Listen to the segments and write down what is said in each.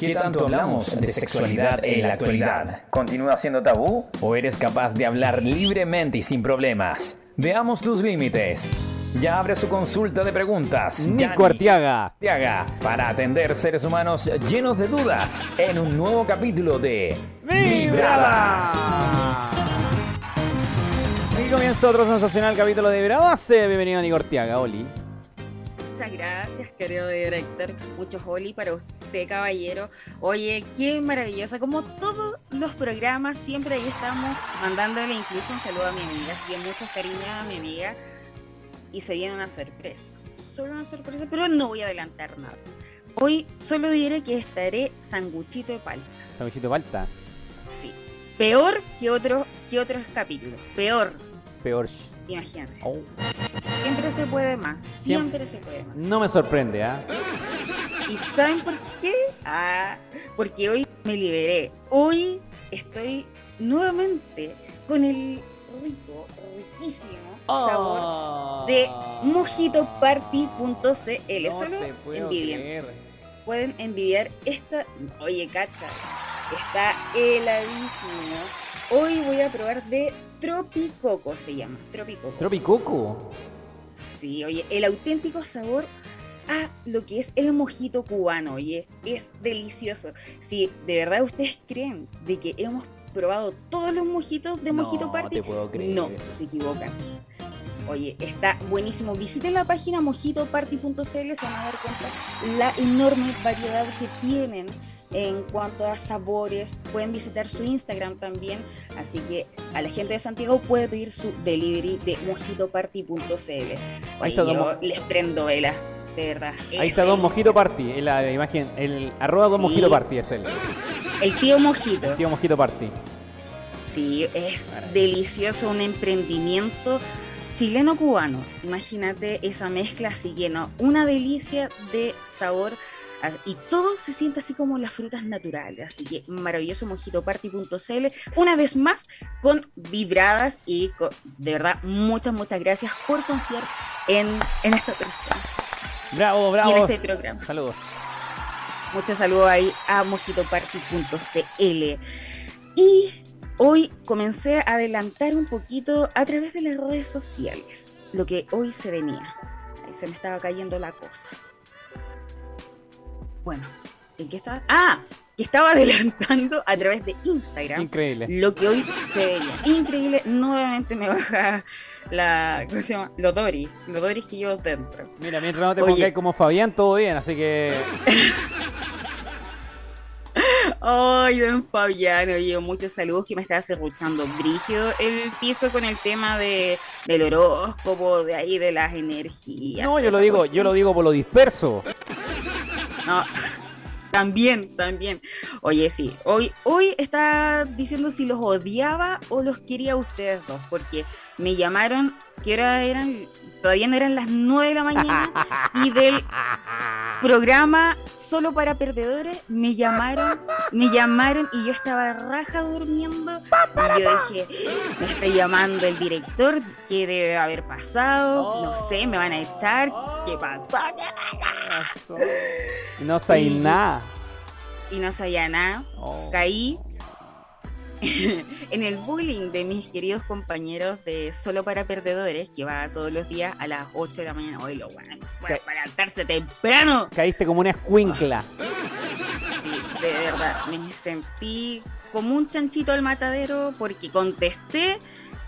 ¿Qué tanto hablamos de sexualidad en la actualidad? ¿Continúa siendo tabú? ¿O eres capaz de hablar libremente y sin problemas? Veamos tus límites. Ya abre su consulta de preguntas. Nico Artiaga. Artiaga, para atender seres humanos llenos de dudas en un nuevo capítulo de Vibradas. Aquí comienza otro sensacional capítulo de Vibradas. Eh, Bienvenido Nico Artiaga, Oli. Muchas gracias, querido director. Muchos Oli para usted, caballero. Oye, qué maravillosa. Como todos los programas, siempre ahí estamos mandándole incluso un saludo a mi amiga. Así que muchos cariños a mi amiga. Y se viene una sorpresa. Solo una sorpresa, pero no voy a adelantar nada. Hoy solo diré que estaré sanguchito de palta. Sanguchito de palta. Sí. Peor que, otro, que otros capítulos. Peor. Peor. Imagínate. Oh. Siempre se puede más. Siempre, se puede más. No me sorprende, ¿ah? ¿Y saben por qué? Ah, porque hoy me liberé. Hoy estoy nuevamente con el rico, riquísimo sabor de mojitoparty.cl. No Solo envidian. creer. Pueden envidiar esta. Oye, cacha. Está heladísimo. Hoy voy a probar de Tropicoco, se llama. Tropicoco. Tropicoco. Sí, oye, el auténtico sabor a lo que es el mojito cubano, oye, es delicioso. Si de verdad ustedes creen de que hemos probado todos los mojitos de Mojito no Party, te puedo creer. no, se equivocan. Oye, está buenísimo. Visiten la página mojitoparty.cl, se van a dar cuenta la enorme variedad que tienen en cuanto a sabores. Pueden visitar su Instagram también. Así que a la gente de Santiago puede pedir su delivery de mojitoparty.cl. Ahí Ahí está, yo les prendo velas, de verdad. Ahí Es está Don. Mojito Party, en la imagen, el arroba Don Sí. Mojito Party es él. El tío Mojito. Tío Mojito Party. Sí, es delicioso, un emprendimiento chileno-cubano. Imagínate esa mezcla así que no, una delicia de sabor y todo se siente así como las frutas naturales. Así que maravilloso mojitoparty.cl. Una vez más con vibradas y de verdad muchas, muchas gracias por confiar en, en esta persona Bravo, y en bravo. este programa. Saludos. Muchos saludos ahí a mojitoparty.cl. Y hoy comencé a adelantar un poquito a través de las redes sociales lo que hoy se venía. Ahí se me estaba cayendo la cosa. Bueno, ¿en qué estaba? Ah, que estaba adelantando a través de Instagram Increíble. lo que hoy se veía. Increíble, nuevamente me baja la. ¿Cómo se llama? Los Doris. Los Doris que llevo dentro. Mira, mientras no te pongáis como Fabián, todo bien, así que. Ay, don Fabián, oye, muchos saludos que me estaba cerruchando brígido el piso con el tema de, del horóscopo, de ahí de las energías. No, yo lo digo, cuestión. yo lo digo por lo disperso. No, también, también. Oye, sí, hoy, hoy está diciendo si los odiaba o los quería a ustedes dos, porque me llamaron, que hora eran, todavía no eran las 9 de la mañana, y del programa solo para perdedores me llamaron, me llamaron y yo estaba raja durmiendo. Y yo dije, me está llamando el director, ¿qué debe haber pasado? No sé, me van a echar, ¿qué pasó? No sé Sí. nada. Y no sabía nada, Oh. caí en el bullying de mis queridos compañeros de Solo para Perdedores, que va todos los días a las 8 de la mañana. Hoy lo bueno, bueno, para levantarse temprano. Caíste como una escuincla. Sí, de verdad, me sentí como un chanchito al matadero porque contesté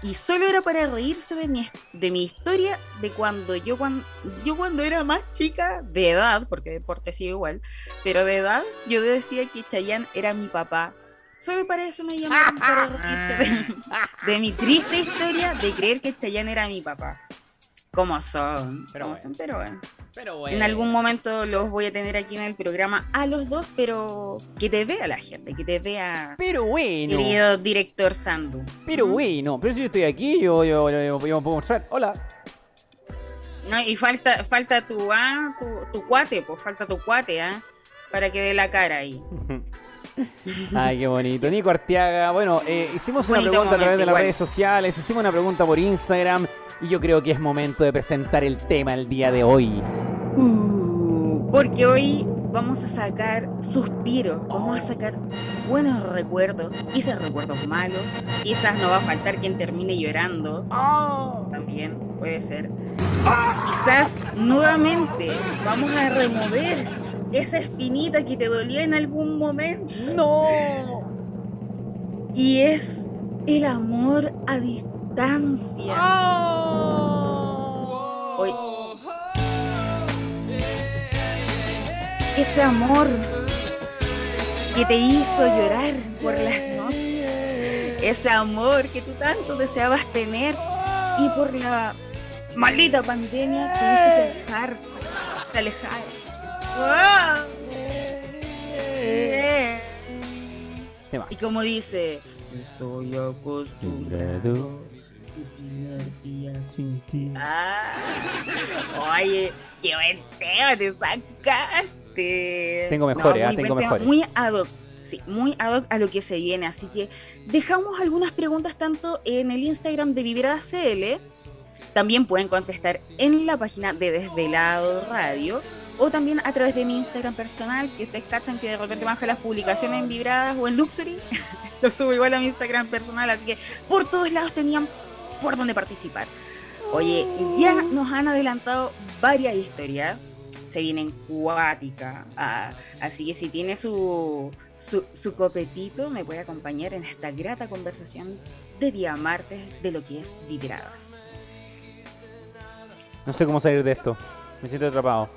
y solo era para reírse de mi, de mi historia de cuando yo, cuando yo cuando era más chica, de edad, porque deporte sigue igual, pero de edad yo decía que Chayanne era mi papá. Solo para eso me llamaron para reírse de, de mi triste historia de creer que Chayanne era mi papá. ¿Cómo son? Pero ¿Cómo bueno. son? Pero bueno. Pero bueno. En algún momento los voy a tener aquí en el programa a los dos, pero que te vea la gente, que te vea, Pero bueno. querido director Sandu. Pero bueno. Pero si yo estoy aquí, yo, yo, yo, yo- yo me puedo mostrar. Hola. No, y falta, falta tu, ah, tu, tu cuate, pues falta tu cuate, ¿ah? Para que dé la cara ahí. Ay, qué bonito. Nico Arteaga. Bueno, eh, hicimos una pregunta a través de las igual. redes sociales, hicimos una pregunta por Instagram y yo creo que es momento de presentar el tema el día de hoy. Uh, porque hoy vamos a sacar suspiros, vamos a sacar buenos recuerdos, quizás recuerdos malos, quizás no va a faltar quien termine llorando, también puede ser. Quizás nuevamente vamos a remover esa espinita que te dolía en algún momento. No. Y es el amor a distancia. Hoy- ese amor que te hizo llorar por las noches. Ese amor que tú tanto deseabas tener y por la maldita pandemia tuviste que dejar, se alejar. ¡Wow! Eh. ¿Qué más? Y como dice, estoy acostumbrado. Ah, oye, qué buen tema te sacaste. Tengo mejores, ah, muy tengo mejores. Muy ad hoc, sí, muy ad hoc a lo que se viene. Así que dejamos algunas preguntas tanto en el Instagram de Vibrada CL. También pueden contestar en la página de Desvelado Radio o también a través de mi Instagram personal, que ustedes cachan que de repente baja las publicaciones en Vibradas o en Luxury. Lo subo igual a mi Instagram personal, así que por todos lados tenían por donde participar. Oye, ya nos han adelantado varias historias. Se vienen cuática. ah, así que si tiene su, su, su copetito, me puede acompañar en esta grata conversación de día martes de lo que es vibradas. No sé cómo salir de esto. Me siento atrapado.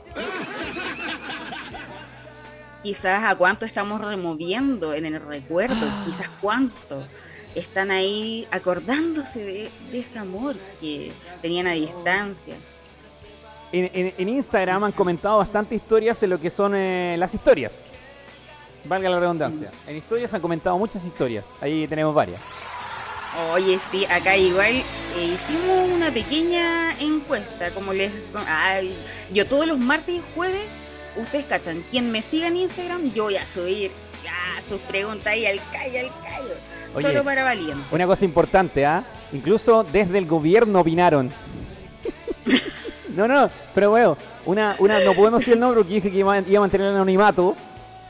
Quizás a cuánto estamos removiendo en el recuerdo, quizás cuánto están ahí acordándose de, de ese amor que tenían a distancia. En, en- en Instagram han comentado bastante historias en lo que son eh, las historias. Valga la redundancia. En historias han comentado muchas historias. Ahí tenemos varias. Oye, sí, acá igual eh, hicimos una pequeña encuesta, como les... ay, yo todos los martes y jueves, ustedes cachan, quien me siga en Instagram, yo voy a subir ya, sus preguntas ahí al callo, al callo. Oye, Solo para valientes. Una cosa importante, ¿ah? Incluso desde el gobierno opinaron. no, no, pero bueno, una, una, no podemos decir el nombre porque dije que iba, iba a mantener el anonimato,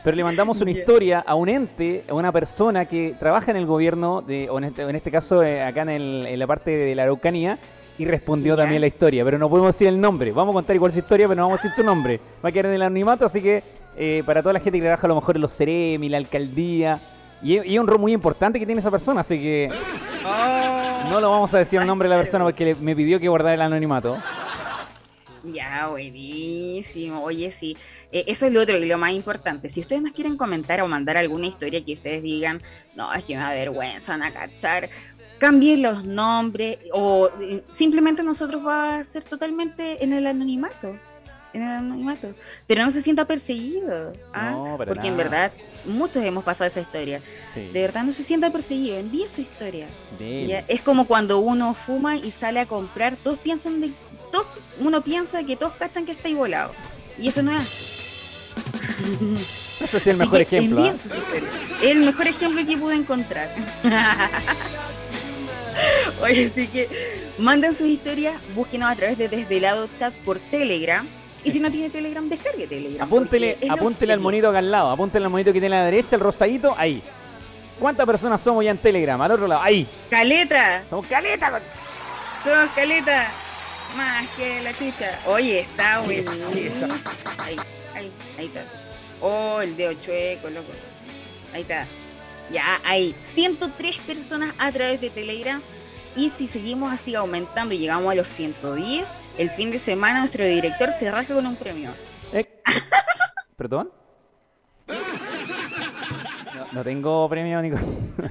pero le mandamos una historia a un ente, a una persona que trabaja en el gobierno, de, o en, este, en este caso eh, acá en, el- en la parte de la Araucanía, y respondió Ya. también la historia, pero no podemos decir el nombre. Vamos a contar igual su historia, pero no vamos a decir su nombre. Va a quedar en el anonimato, así que eh, para toda la gente que trabaja a lo mejor en los Ceremi, la alcaldía, y, es- y es un rol muy importante que tiene esa persona, así que... Oh. No lo vamos a decir el nombre de la persona porque le- me pidió que guardara el anonimato. Ya, buenísimo. Oye, sí. Eh, eso es lo otro y lo más importante. Si ustedes nos quieren comentar o mandar alguna historia que ustedes digan, no, es que me da vergüenza, van a cachar, cambien los nombres o eh, simplemente nosotros va a ser totalmente en el anonimato. En el anonimato. Pero no se sienta perseguido. ¿ah? No, Porque en verdad muchos hemos pasado esa historia. De verdad no se sienta perseguido. Envíe su historia. Ya, Es como cuando uno fuma y sale a comprar, todos piensan de, todos- uno piensa que todos cachan que está volado. Y eso no es así. Ese es el mejor ejemplo. Es el mejor ejemplo que pude encontrar. Oye, así que manden sus historias, búsquenos a través de Desvelado Chat por Telegram. Y si no tiene Telegram, descargue Telegram. Apúntele, apúntele al monito acá al lado. Apúntele al monito que tiene a la derecha, el rosadito, ahí. ¿Cuántas personas somos ya en Telegram? Al otro lado, ahí. ¡Caleta! Somos caleta. con- Somos caleta. Más que la chucha. Oye, está buenísimo. Ahí, ahí, ahí está. Oh, el dedo chueco, loco. Ahí está. Ya, hay 103 personas a través de Telegram. Y si seguimos así aumentando y llegamos a los 110, el fin de semana nuestro director se rasca con un premio. Eh, ¿Perdón? No, no tengo premio, Nico.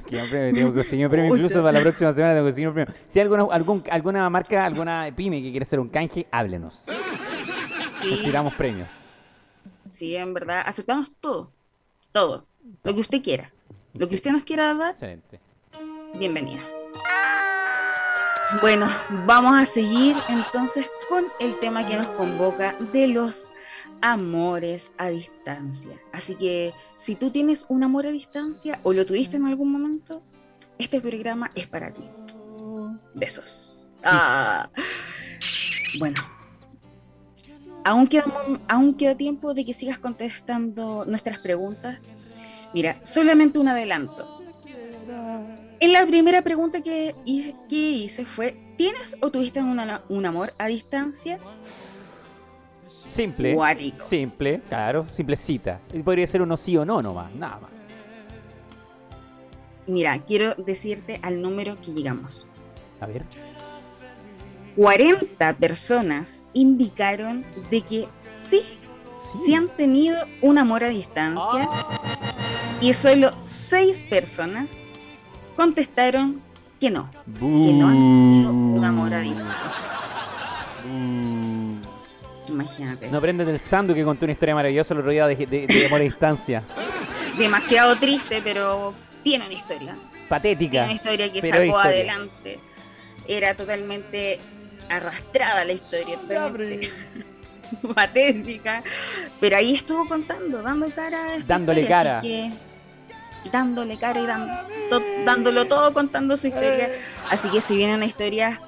Que no premio, tengo que conseguir un premio. Incluso para la próxima semana tengo que conseguir un premio. Si hay alguna, algún, alguna marca, alguna pyme que quiere hacer un canje, háblenos. Sí, Necesitamos premios. sí, en verdad, aceptamos todo. Todo. Lo que usted quiera. Lo que usted nos quiera dar, Excelente. bienvenida. Bueno, vamos a seguir entonces con el tema que nos convoca de los amores a distancia. Así que si tú tienes un amor a distancia o lo tuviste en algún momento, este programa es para ti. Besos. Ah. Bueno, aún queda, aún queda tiempo de que sigas contestando nuestras preguntas. Mira, solamente un adelanto. En la primera pregunta que, que hice fue, ¿tienes o tuviste un amor a distancia? Simple. Simple, claro, simplecita. Podría ser uno sí o no nomás, nada más. Mira, quiero decirte al número que llegamos. A ver. 40 personas indicaron de que sí, sí, han tenido un amor a distancia y solo 6 personas contestaron que no, que no han tenido un amor a distancia. Imagínate. No aprendes del Sandu que contó una historia maravillosa el otro día de amor a distancia. Demasiado triste, pero tiene una historia. Patética. Tiene una historia que sacó adelante. Era totalmente arrastrada la historia, totalmente patética. Pero ahí estuvo contando, dando cara. Dándole cara. dándole cara y dándolo todo contando su historia. Así que si viene una historia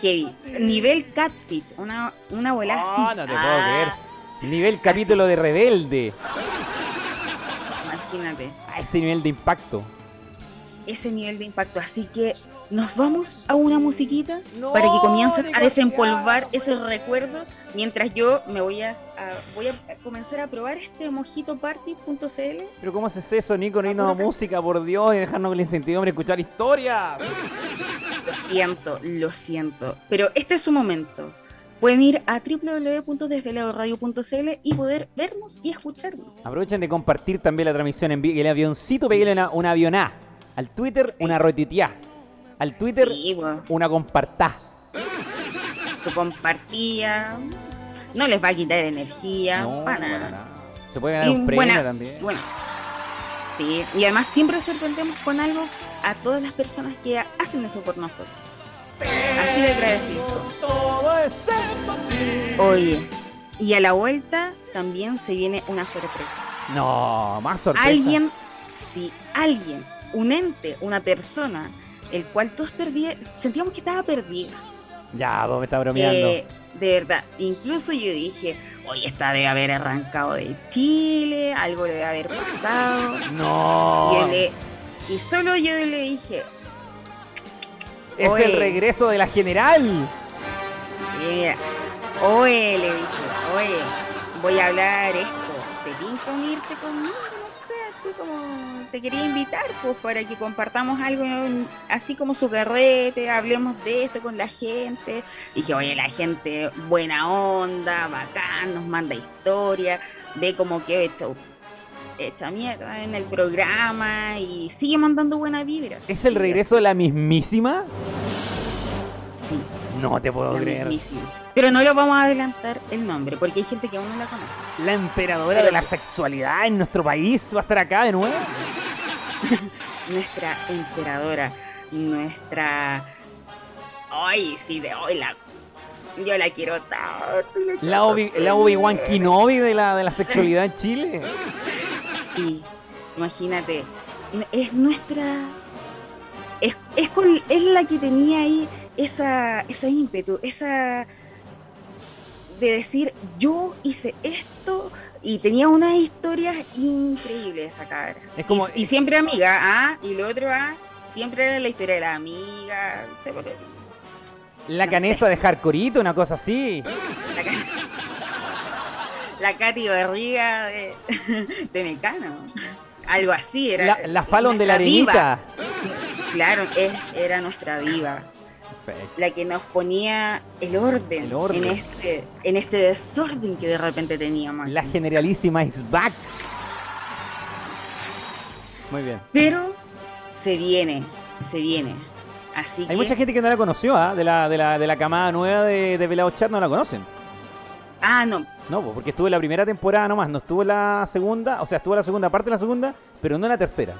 heavy, nivel catfish, una, una abuela así. No te puedo creer. Nivel capítulo de rebelde. Imagínate. A ese nivel de impacto ese nivel de impacto. Así que nos vamos a una musiquita para que comiencen a desempolvar esos recuerdos mientras yo me voy a, voy a comenzar a probar este mojitoparty.cl. Pero ¿cómo haces eso, Nico? No hay no música, por Dios, y dejarnos con el incertidumbre escuchar historias. Lo siento, lo siento. Pero este es su momento. Pueden ir a www.desveladoradio.cl y poder vernos y escucharnos. Aprovechen de compartir también la transmisión en vivo. El avioncito, peguenle una, una avioná. Al Twitter, una rotitiá. Al Twitter, una compartá. Su compartía. No les va a quitar energía. No, para Se puede ganar un premio también. Bueno. Sí, y además siempre sorprendemos con algo a todas las personas que hacen eso por nosotros. Así de agradecidos. Oye, y a la vuelta también se viene una sorpresa. No, más sorpresa. Alguien, si alguien un ente, una persona, el cual todos perdíamos, sentíamos que estaba perdida. Ya, vos me estás bromeando. Eh, de verdad, incluso yo dije, oye, esta debe haber arrancado de Chile, algo le debe haber pasado. No. Y, solo yo le dije, es el regreso de la general. Mira, oye, le dije, oye, voy a hablar esto, ¿te pinta unirte conmigo? Así como te quería invitar, pues para que compartamos algo así como su carrete, hablemos de esto con la gente. Y dije, oye, la gente buena onda, bacán, nos manda historia, ve como que hecho hecha mierda en el programa y sigue mandando buena vibra. ¿Es el regreso de la mismísima? Sí. No te puedo creer. Pero no lo vamos a adelantar el nombre, porque hay gente que aún no la conoce. La emperadora de la sexualidad en nuestro país va a estar acá de nuevo. nuestra emperadora, nuestra. Ay, sí, de hoy la. Yo la quiero tanto. La, la Obi-Wan Kenobi de la, de la sexualidad en Chile. Sí, imagínate. Es nuestra. Es, es, con, es la que tenía ahí esa, ese ímpetu, esa de decir, yo hice esto y tenía unas historias increíbles esa cara. y, siempre amiga, ¿ah? Y lo otro, ¿ah? Siempre era la historia de la amiga. la canesa de Jarcorito, una cosa así. La, Katy Barriga de, de Mecano. Algo así era. La, la Fallon de la arenita. Claro, era nuestra diva la que nos ponía el orden, En, este, en este desorden que de repente teníamos. La generalísima is back. Muy bien. Pero se viene, se viene. Así Hay mucha gente que no la conoció, ¿ah? de, la, de, la, de la camada nueva de, de Velado Chat no la conocen. Ah, no. No, porque estuvo en la primera temporada nomás, no estuvo en la segunda, o sea, estuvo en la segunda parte de la segunda, pero no en la tercera.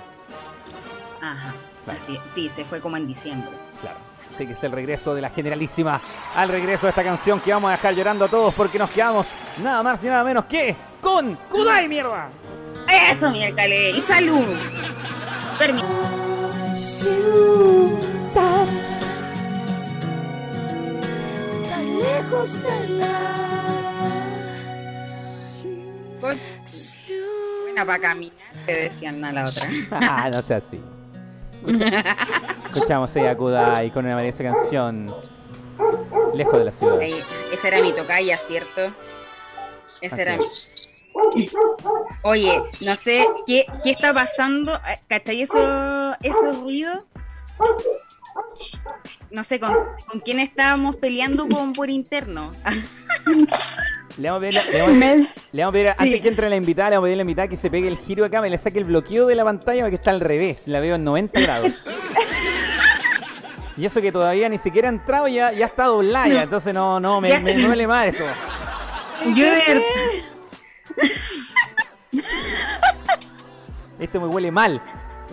Ajá. sí, se fue como en diciembre. Claro. Así que es el regreso de la generalísima al regreso de esta canción que vamos a dejar llorando a todos porque nos quedamos nada más y nada menos que con Kudai, mierda. Eso, miércoles. Y salud. Permiso. Tan lejos coche. Buena para caminar, te decían a la otra. ah, no sea así. Escucha- escuchamos a Kudai con una esa canción. Lejos de la ciudad. Ahí, esa era mi tocaya, ¿cierto? Esa era mi... Oye, no sé qué, qué está pasando. Eh, ¿Cachai eso, esos ruidos? No sé, ¿con, con quién estábamos peleando con, por interno? Le vamos a pedir, le vamos a- Me- le vamos a pedir Sí. antes que entre la invitada, le vamos a pedir a la invitada que se pegue el giro acá, me le saque el bloqueo de la pantalla porque está al revés. La veo en 90 grados. Y eso que todavía ni siquiera ha entrado ya, ya está doblada, ya, entonces no, no, me, Ya- me duele más esto. Yo de Esto me huele mal.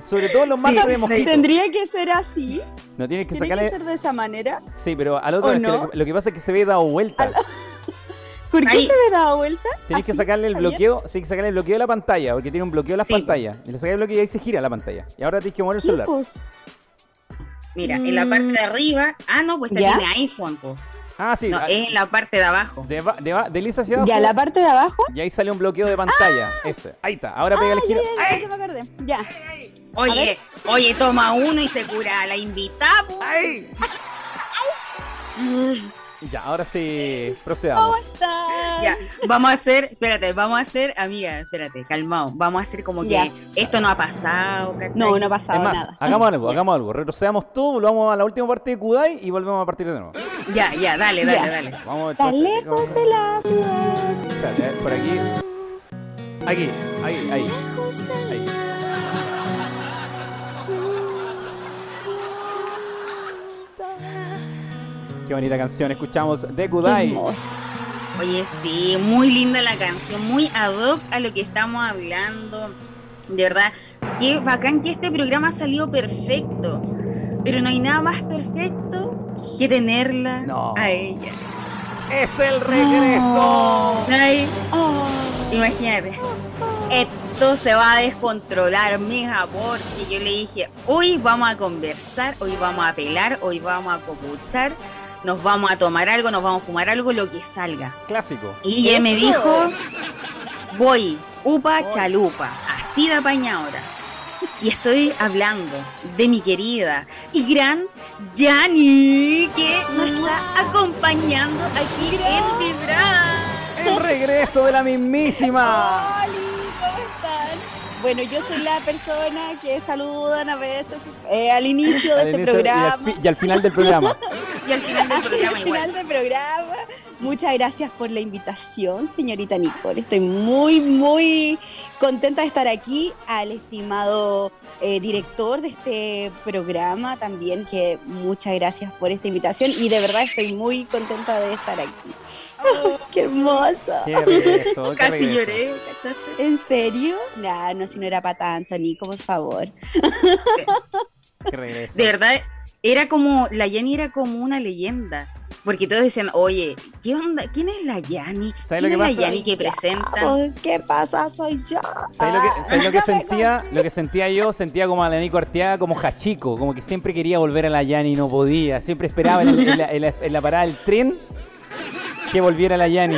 Sobre todo los marcos de mosquito. Tendría que ser así. No tienes que Tiene sacarle. que ser de esa manera. Sí, pero al otro ¿O es que no? lo, que, lo que pasa es que se ve dado vuelta. ¿Por qué Ahí. se me daba vuelta? Tienes que sacarle el bloqueo, sí, que sacarle el bloqueo de la pantalla, porque tiene un bloqueo de las Sí. pantallas. Y le sacas el bloqueo y ahí se gira la pantalla. Y ahora tienes que mover el ¿Qué celular. Mira, en la parte de arriba. Ah, no, pues esta ¿Ya? tiene iPhone, pues. Ah, sí. No, ah, es en la parte de abajo. de, de desliza hacia abajo. Ya, la parte de abajo. Y ahí sale un bloqueo de pantalla. Ese. Ahí está. Ahora pega el Ah, ya, giro. ya, ya, ya me acordé. Ya. Oye, oye, toma uno y se cura a la invitada. po. ¡Ay! Ya, ahora sí. ¿Cómo Procedamos. estás? Ya, vamos a hacer, espérate, vamos a hacer, amiga, espérate, calmado. Vamos a hacer como que esto no ha pasado, ¿cachai? No, no ha pasado más, nada. hagamos algo, hagamos algo. Retrocedamos todo, volvamos a la última parte de Kudai y volvemos a partir de nuevo. Ya, ya, dale, dale, Ya. dale. Vamos entonces, lejos de la ciudad. Espérate, por aquí. Aquí, ahí, ahí. ahí. Qué bonita canción, escuchamos Kudai. hermoso. Oye, sí, muy linda la canción, muy ad hoc a lo que estamos hablando. De verdad, qué bacán que este programa ha salido perfecto. Pero no hay nada más perfecto que tenerla No. a ella. ¡Es el regreso! Ah, imagínate. Esto se va a descontrolar, mija, porque yo le dije, hoy vamos a conversar, hoy vamos a pelar, hoy vamos a copuchar, nos vamos a tomar algo, nos vamos a fumar algo, lo que salga. Clásico. Y ella me dijo, voy, upa Voy. chalupa, así de apañadora. Y estoy hablando de mi querida y gran Yani, que nos está acompañando aquí en Vibrar. ¡El regreso de la mismísima! Oli, ¿cómo están? Bueno, yo soy la persona que saludan a veces eh, al inicio de Al este inicio y al programa. Y al final del programa. Y al final del Al programa final igual. del programa. Muchas gracias por la invitación, señorita Nicole. Estoy muy, muy contenta de estar aquí. Al estimado eh, director de este programa también, que muchas gracias por esta invitación. Y de verdad estoy muy contenta de estar aquí. ¡Qué hermosa! ¡Qué regreso! qué Casi regreso. lloré, ¿cachaste? ¿En serio? Nah, no, si no era para tanto, Nico, por favor. ¡Qué regreso! De verdad, era como, la Yani era como una leyenda. Porque todos decían, oye, ¿qué onda? ¿Quién es la lo ¿Quién que es la? Yani que presenta? Oh, ¿Qué pasa? Soy yo. ¿Sabes lo que, Ah, sabes lo que ya me sentía? Lo que sentía yo, sentía como a la Nico Arteaga como Hachiko, como que siempre quería volver a la Yani y no podía. Siempre esperaba en, el- en la, en la- en la parada del tren que volviera la Yani.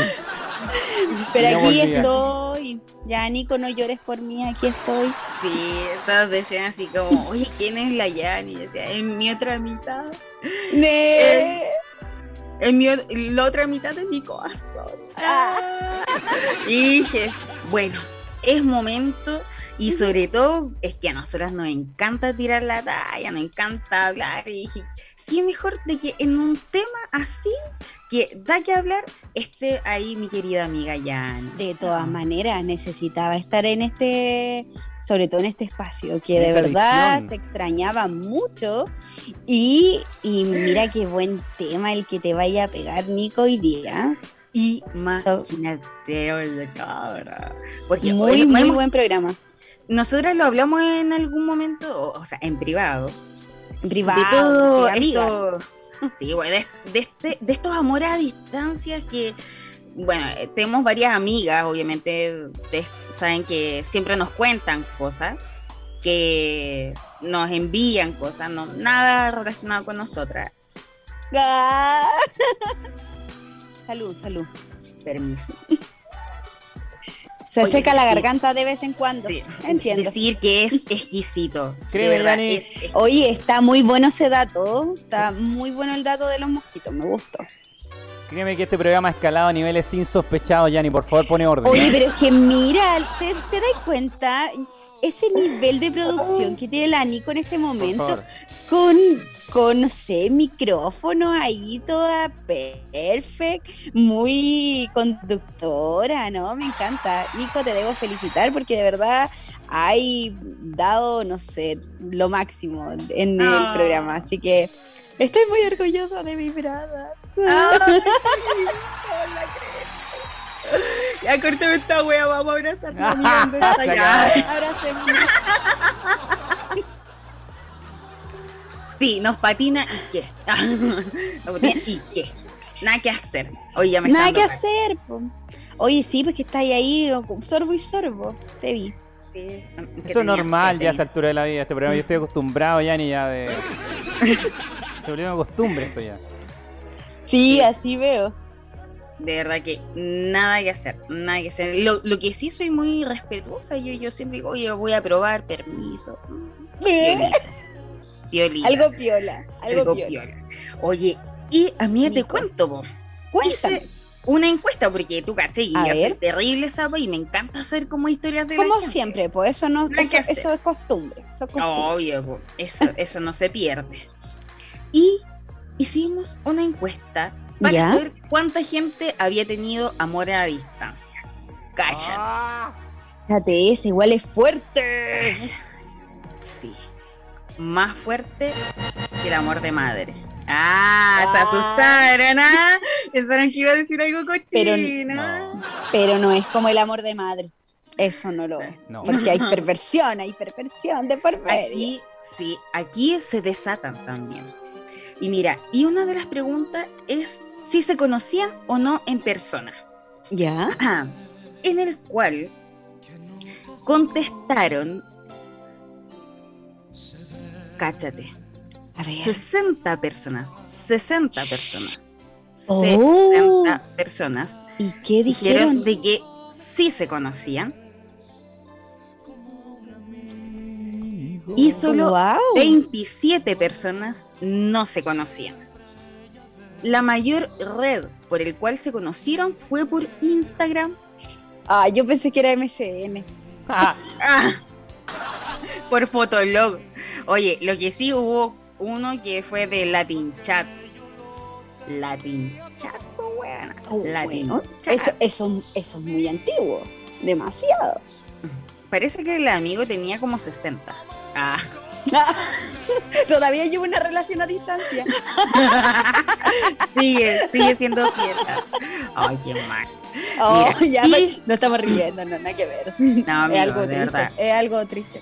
Pero no aquí volvía. estoy. Ya, Nico, no llores por mí, aquí estoy. Sí, todos decían así como, oye, ¿quién es la Yani? Y decía, es mi otra mitad. Ne- Es mi, la otra mitad de mi corazón. Ah. Y dije, bueno, es momento y sobre todo es que a nosotras nos encanta tirar la talla, nos encanta hablar y dije, qué mejor de que en un tema así que da que hablar esté ahí mi querida amiga Yani. De todas maneras, necesitaba estar en este, sobre todo en este espacio, que En de verdad se extrañaba mucho. Y, y mira qué buen tema el que te vaya a pegar, Nico, hoy día. Imagínate, oye, cabra. Porque Muy, oye, muy hemos- buen programa. nosotras lo hablamos en algún momento, o, o sea, en privado, Privado, de todo esto- sí, güey, de, de este, de estos amores a distancia que, bueno, eh, tenemos varias amigas, obviamente, ustedes saben que siempre nos cuentan cosas, que nos envían cosas, no, nada relacionado con nosotras. Ah. Salud, salud. Permiso. Se Oye, seca la garganta de vez en cuando. Sí. Entiendo. Decir que es exquisito. De Créeme, verdad, Dani. es- Oye, está muy bueno ese dato. Está muy bueno el dato de los mojitos. Me gustó. Créeme que este programa ha escalado a niveles insospechados, Yanni. Por favor, pone orden. Oye, pero es que mira, ¿te, te das cuenta? Ese nivel de producción que tiene la Nico en este Por momento, favor. Con, con, no sé, micrófonos ahí, toda perfect, muy conductora, ¿no? Me encanta. Nico, te debo felicitar porque de verdad hay dado, no sé, lo máximo en el Ah. programa. Así que estoy muy orgullosa de mis bradas. Creo. Ya cortame esta wea, vamos a abrazarnos. mira Sí, nos patina y qué. Nos patina y qué. Nada que hacer. Oye, ya me Nada que hacer. po. Oye, sí, porque está ahí, sorbo y sorbo. Te vi. Sí, Eso es normal ya a esta altura de la vida, este programa. Yo estoy acostumbrado, Yanni, ya de. Se volvió costumbre esto ya. Sí, así veo. De verdad que nada que hacer, nada que hacer. Lo, lo que sí soy muy respetuosa, yo, yo siempre digo, oye, voy a probar, permiso. Piolita. Algo piola, algo, Algo piola. piola. Oye, y a mí te cuento. Cuéntame. Hice una encuesta porque tú caché y yo soy terrible sapa y me encanta hacer como historias de la Como gente. siempre, pues eso no, eso, es costumbre. Eso es costumbre. Obvio, po. eso, eso no se pierde. Y hicimos una encuesta para ¿Ya? saber cuánta gente había tenido amor a la distancia. Cállate. Ah. Fíjate, ese igual es fuerte. Sí. Más fuerte que el amor de madre. Ah, se asustaron, ¿ah? Pensaron que iba a decir algo Pero cochino. no. Pero no es como el amor de madre. Eso no lo es. No. Porque hay perversión, hay perversión de por medio. Aquí, sí, aquí se desatan también. Y mira, y una de las preguntas es si se conocían o no en persona. ¿Ya? Ah, en el cual contestaron, cáchate, A ver. 60 personas, 60 personas, Oh. 60 personas ¿Y qué dijeron dijeron? de que sí se conocían y solo Wow. 27 personas no se conocían. La mayor red por el cual se conocieron fue por Instagram. Ah, yo pensé que era MCN. Ah, Ah, por Fotolog. Oye, lo que sí hubo uno que fue de Latin Chat. Latin Chat, weona. Oh, Latin bueno, Chat. eso, eso, eso es muy antiguo. Demasiado. Parece que el amigo tenía como 60. Ah. Todavía llevo una relación a distancia. sigue, sigue siendo fiel. Ay, qué mal. Oh, Mira, ya y- no estamos riendo, no, nada que ver. No, amigo, es algo de triste. verdad. Es algo triste.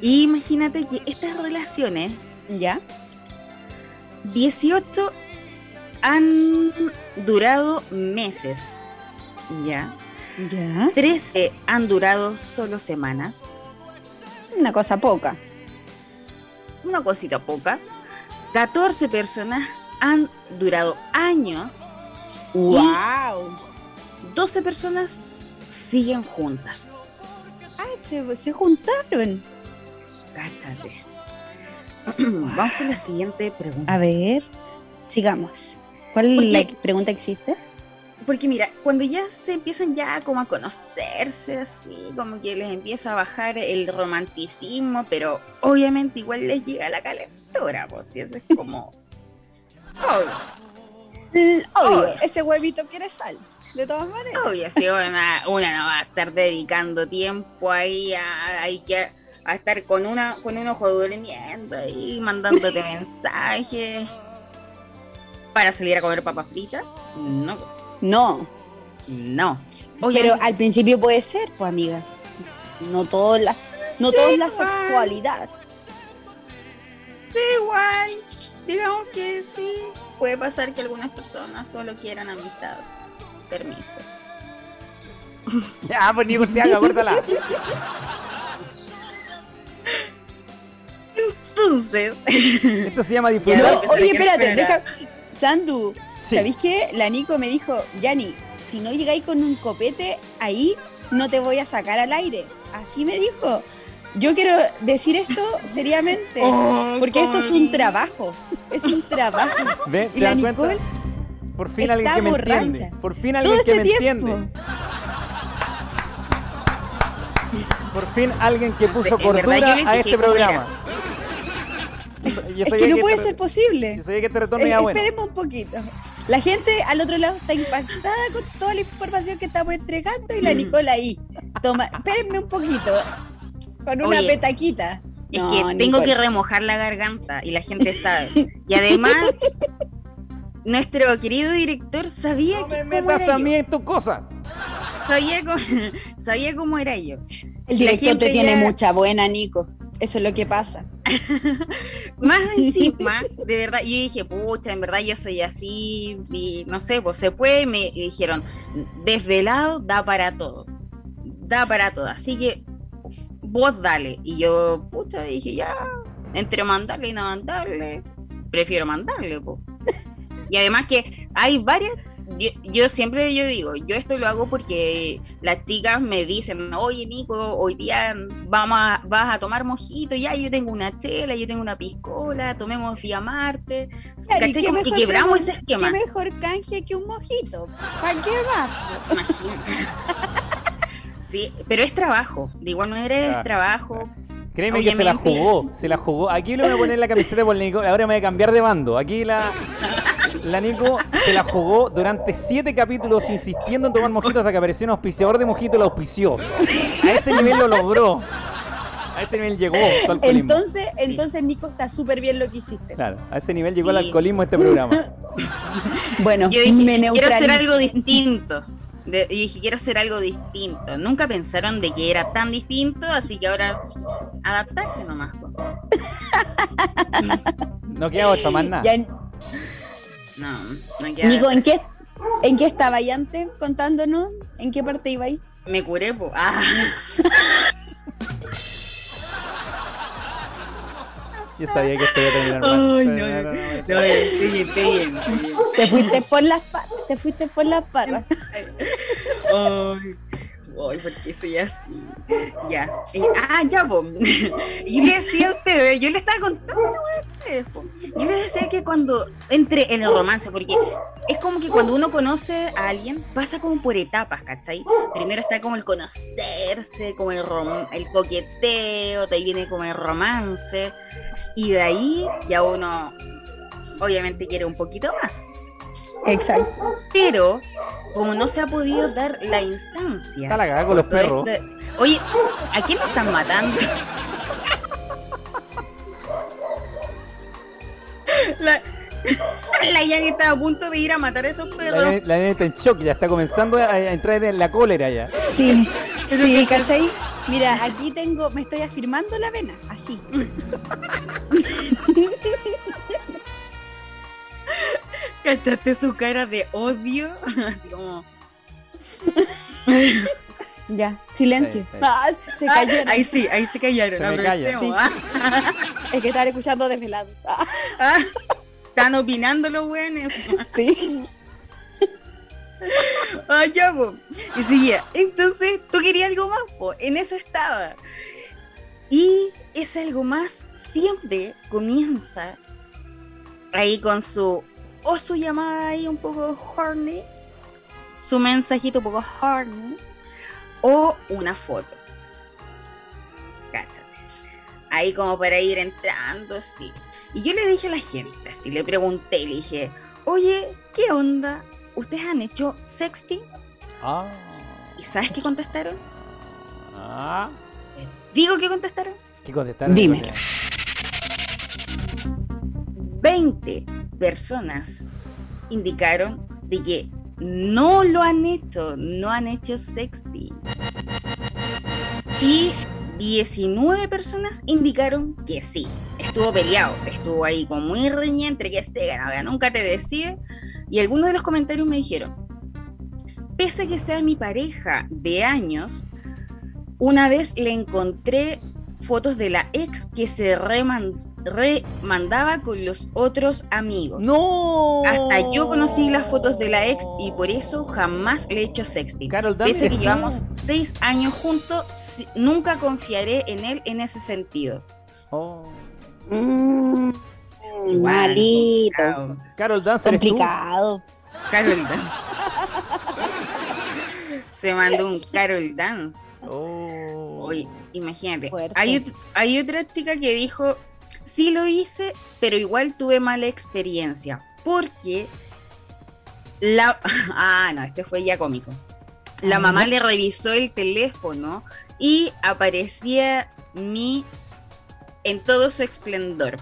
Y imagínate que estas relaciones, ¿Ya? 18 han durado meses. Ya. ¿Ya? 13 han durado solo semanas. Una cosa poca. Una cosita poca. 14 personas han durado años. ¡Wow! 12 personas siguen juntas. Ah, se, se juntaron. Cáchate. Vamos con la siguiente pregunta. A ver, sigamos. ¿Cuál es la pregunta que existe? Porque mira, cuando ya se empiezan ya como a conocerse así, como que les empieza a bajar el romanticismo, pero obviamente igual les llega la calentura, pues y eso es como... obvio, Obvio, Obvio. ese huevito quiere sal. De todas maneras. obvio, si una, una no va a estar dedicando tiempo ahí a, hay que, a estar con una con un ojo durmiendo ahí, mandándote mensajes para salir a comer papa frita. No, No, no. pero al principio puede ser, pues amiga. No todo la, no Sí, todo es la sexualidad. Sí, igual. Digamos que sí. Puede pasar que algunas personas solo quieran amistad. Permiso. ya, pues ni te haga, córtala. Entonces, Esto se llama. No, se oye, espérate, deja. Sandu, Sí. ¿sabéis qué? La Nico me dijo, Yani, si no llegáis con un copete, ahí no te voy a sacar al aire. Así me dijo. Yo quiero decir esto seriamente, Oh, porque esto es un trabajo. Es un trabajo. ¿Ve? Y ¿Se la? Nicole Por fin alguien está que me borracha. entiende. Por fin alguien que este me tiempo. entiende. Por fin alguien que puso cordura a este programa. Yo Es que no puede este- ser posible. Yo sabía que este retorno Eh, bueno. Esperemos un poquito. La gente al otro lado está impactada con toda la información que estamos entregando y la Nicole ahí. Toma, espérenme un poquito. Con una Oye, petaquita. Es No, que tengo Nicole. que remojar la garganta y la gente sabe. Y además, nuestro querido director sabía No que me cómo metas era a yo. mí en tu cosa. Sabía cómo, sabía cómo era yo. El director te tiene ya- mucha buena, Nico. Eso es lo que pasa. Más encima, de verdad, yo dije, pucha, en verdad yo soy así, y no sé, pues se puede, me dijeron, desvelado da para todo, da para todo, así que vos dale. Y yo, pucha, dije, ya, entre mandarle y no mandarle, prefiero mandarle, po. Y además que hay varias, yo, yo siempre yo digo, yo esto lo hago porque las chicas me dicen, oye Nico, hoy día vamos a, vas a tomar mojito, ya yo tengo una chela, yo tengo una piscola, tomemos día martes, Claro, ¿y ¿cachai? qué Como que quebramos ese esquema. ¿Qué mejor canje que un mojito? ¿Para qué más? Imagínate. Sí, pero es trabajo, de igual manera es Claro, trabajo. Créeme que se la jugó, se la jugó. Aquí le voy a poner la camiseta por Nico, ahora me voy a cambiar de bando. Aquí la, la Nico se la jugó durante siete capítulos insistiendo en tomar mojitos hasta que apareció un auspiciador de mojito y lo auspició. A ese nivel lo logró. A ese nivel llegó su alcoholismo. Entonces, entonces Nico está súper bien lo que hiciste. Claro, a ese nivel llegó el alcoholismo este programa. Bueno, Yo dije, me quiero hacer algo distinto. De- y dije, quiero hacer algo distinto. Nunca pensaron de que era tan distinto, así que ahora adaptarse nomás. No queda otra más nada. Ya, No, no queda- Nico, ¿en qué, ¿en qué estaba ahí antes contándonos? ¿En qué parte iba ahí? Me curé, po. Ah, Yo sabía que esto iba a terminar mal. Ay, no, no, no. Te fuiste por las patas, te fuiste por las patas. Ay, ay, porque soy así. Ya. Eh, ah, ya, po. Yo le decía a ustedes, yo le estaba contando ustedes, po. Yo les decía que cuando entre en el romance, porque es como que cuando uno conoce a alguien, pasa como por etapas, ¿cachai? Primero está como el conocerse, como el, rom- el coqueteo, de ahí viene como el romance, y de ahí ya uno obviamente quiere un poquito más. Exacto. Pero, como no se ha podido dar la instancia. Está la cagada con los perros. este- Oye, ¿a quién están matando? La, la Yani está a punto de ir a matar a esos perros. la nena está en shock, ya está comenzando a, a entrar en la cólera ya. Sí, sí, ¿cachai? Mira, aquí tengo, me estoy afirmando la vena, así. ¿Cachaste su cara de odio? Así como. Ya, silencio. Ah, se cayeron. Ahí sí, ahí se callaron. Se me calla. aprovechemos, Sí. Es que estaban escuchando desvelados. Ah, Ah, Están opinando los buenos. sí. Ah, ya, po. Y seguía. Entonces, tú querías algo más, po. En eso estaba. Y ese algo más siempre comienza ahí con su. O su llamada ahí un poco horny. Su mensajito un poco horny. O una foto. Cáchate. Ahí como para ir entrando, sí. Y yo le dije a la gente, así le pregunté, le dije, oye, ¿qué onda? ¿Ustedes han hecho sexting? Ah. ¿Y sabes qué contestaron? Ah. Digo que contestaron. ¿Qué contestaron? Dime. 20 personas indicaron de que no lo han hecho, no han hecho sexting. Y 19 personas indicaron que sí. Estuvo peleado, estuvo ahí como muy reñida entre que se nunca te decide. Y algunos de los comentarios me dijeron, pese a que sea mi pareja de años, una vez le encontré fotos de la ex que se reman remandaba con los otros amigos. ¡No! Hasta yo conocí las fotos de la ex y por eso jamás le he hecho sexting. Carol Pese que Dance. llevamos seis años juntos, nunca confiaré en él en ese sentido. Oh. Mm, complicado. Carol Dance. Complicado. Carol Dance. Se mandó un Carol Dance. Oh. Oye, imagínate. Hay otra chica que dijo, sí lo hice, pero igual tuve mala experiencia. Porque la... Ah, no, este fue ya cómico. La Ajá. mamá le revisó el teléfono y aparecía mi en todo su esplendor.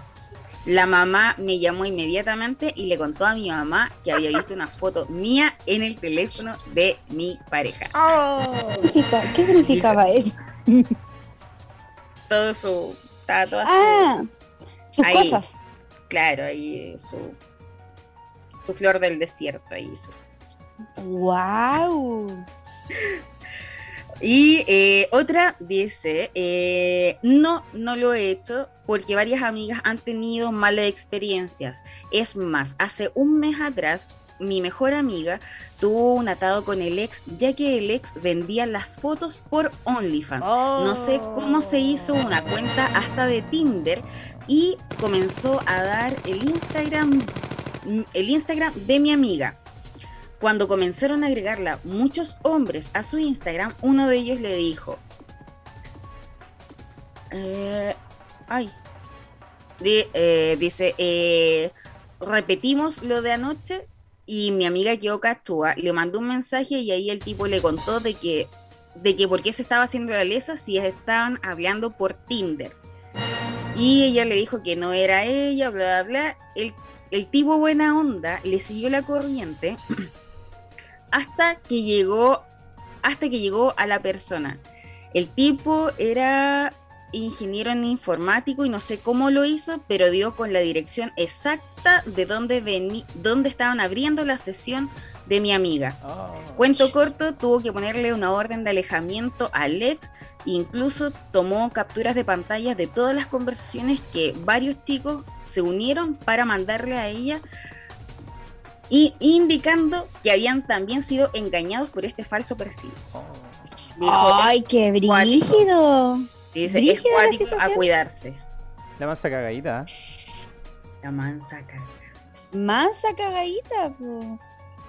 La mamá me llamó inmediatamente y le contó a mi mamá que había visto una foto mía en el teléfono de mi pareja. ¿Qué significa- ¿Qué significaba eso? Todo su... Estaba toda su- Ah, sus Ahí. cosas. Claro, ahí su, su flor del desierto. Ahí su- Wow. Y eh, otra dice, eh, no, no lo he hecho porque varias amigas han tenido malas experiencias. Es más, hace un mes atrás mi mejor amiga tuvo un atado con el ex ya que el ex vendía las fotos por OnlyFans. No sé cómo se hizo una cuenta hasta de Tinder y comenzó a dar el Instagram, el Instagram de mi amiga. Cuando comenzaron a agregarla muchos hombres a su Instagram, uno de ellos le dijo, eh, ay, eh, dice, eh, repetimos lo de anoche y mi amiga quedó cachúa, le mandó un mensaje y ahí el tipo le contó de que, de que por qué se estaba haciendo la lesa si estaban hablando por Tinder. Y ella le dijo que no era ella, bla, bla, bla. El, el tipo buena onda le siguió la corriente hasta que llegó, hasta que llegó a la persona. El tipo era ingeniero en informático y no sé cómo lo hizo, pero dio con la dirección exacta de dónde, dónde estaban abriendo la sesión de mi amiga. Oh. Cuento corto, tuvo que ponerle una orden de alejamiento al ex, incluso tomó capturas de pantalla de todas las conversaciones que varios chicos se unieron para mandarle a ella, y indicando que habían también sido engañados por este falso perfil. Dijo, Ay, qué brígido. dice, es la cuático a cuidarse. La mansa cagadita. La mansa caga. Mansa cagadita, po.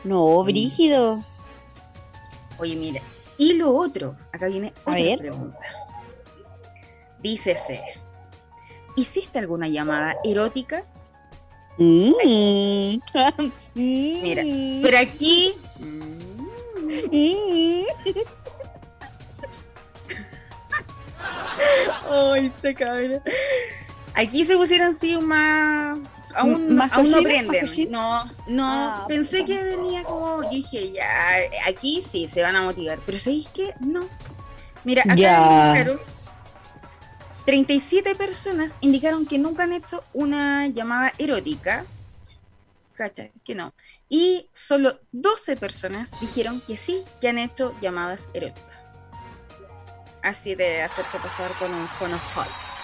No, brígido. Oye, mira, y lo otro, acá viene A otra ver. pregunta. Dícese, ¿hiciste alguna llamada erótica? Mm. Mira, Mm. Pero aquí, Mm. Ay, se cabra. Aquí se pusieron sí más. Aún, ¿Más aún no aprenden. No, no. Ah, pensé que venía como. yo dije, ya. Aquí sí se van a motivar. Pero ¿sabéis qué? No. Mira, acá Ya. indicaron. 37 personas indicaron que nunca han hecho una llamada erótica. ¿Cachai? Que no. Y solo 12 personas dijeron que sí, que han hecho llamadas eróticas. Así de hacerse pasar con un phone of hearts.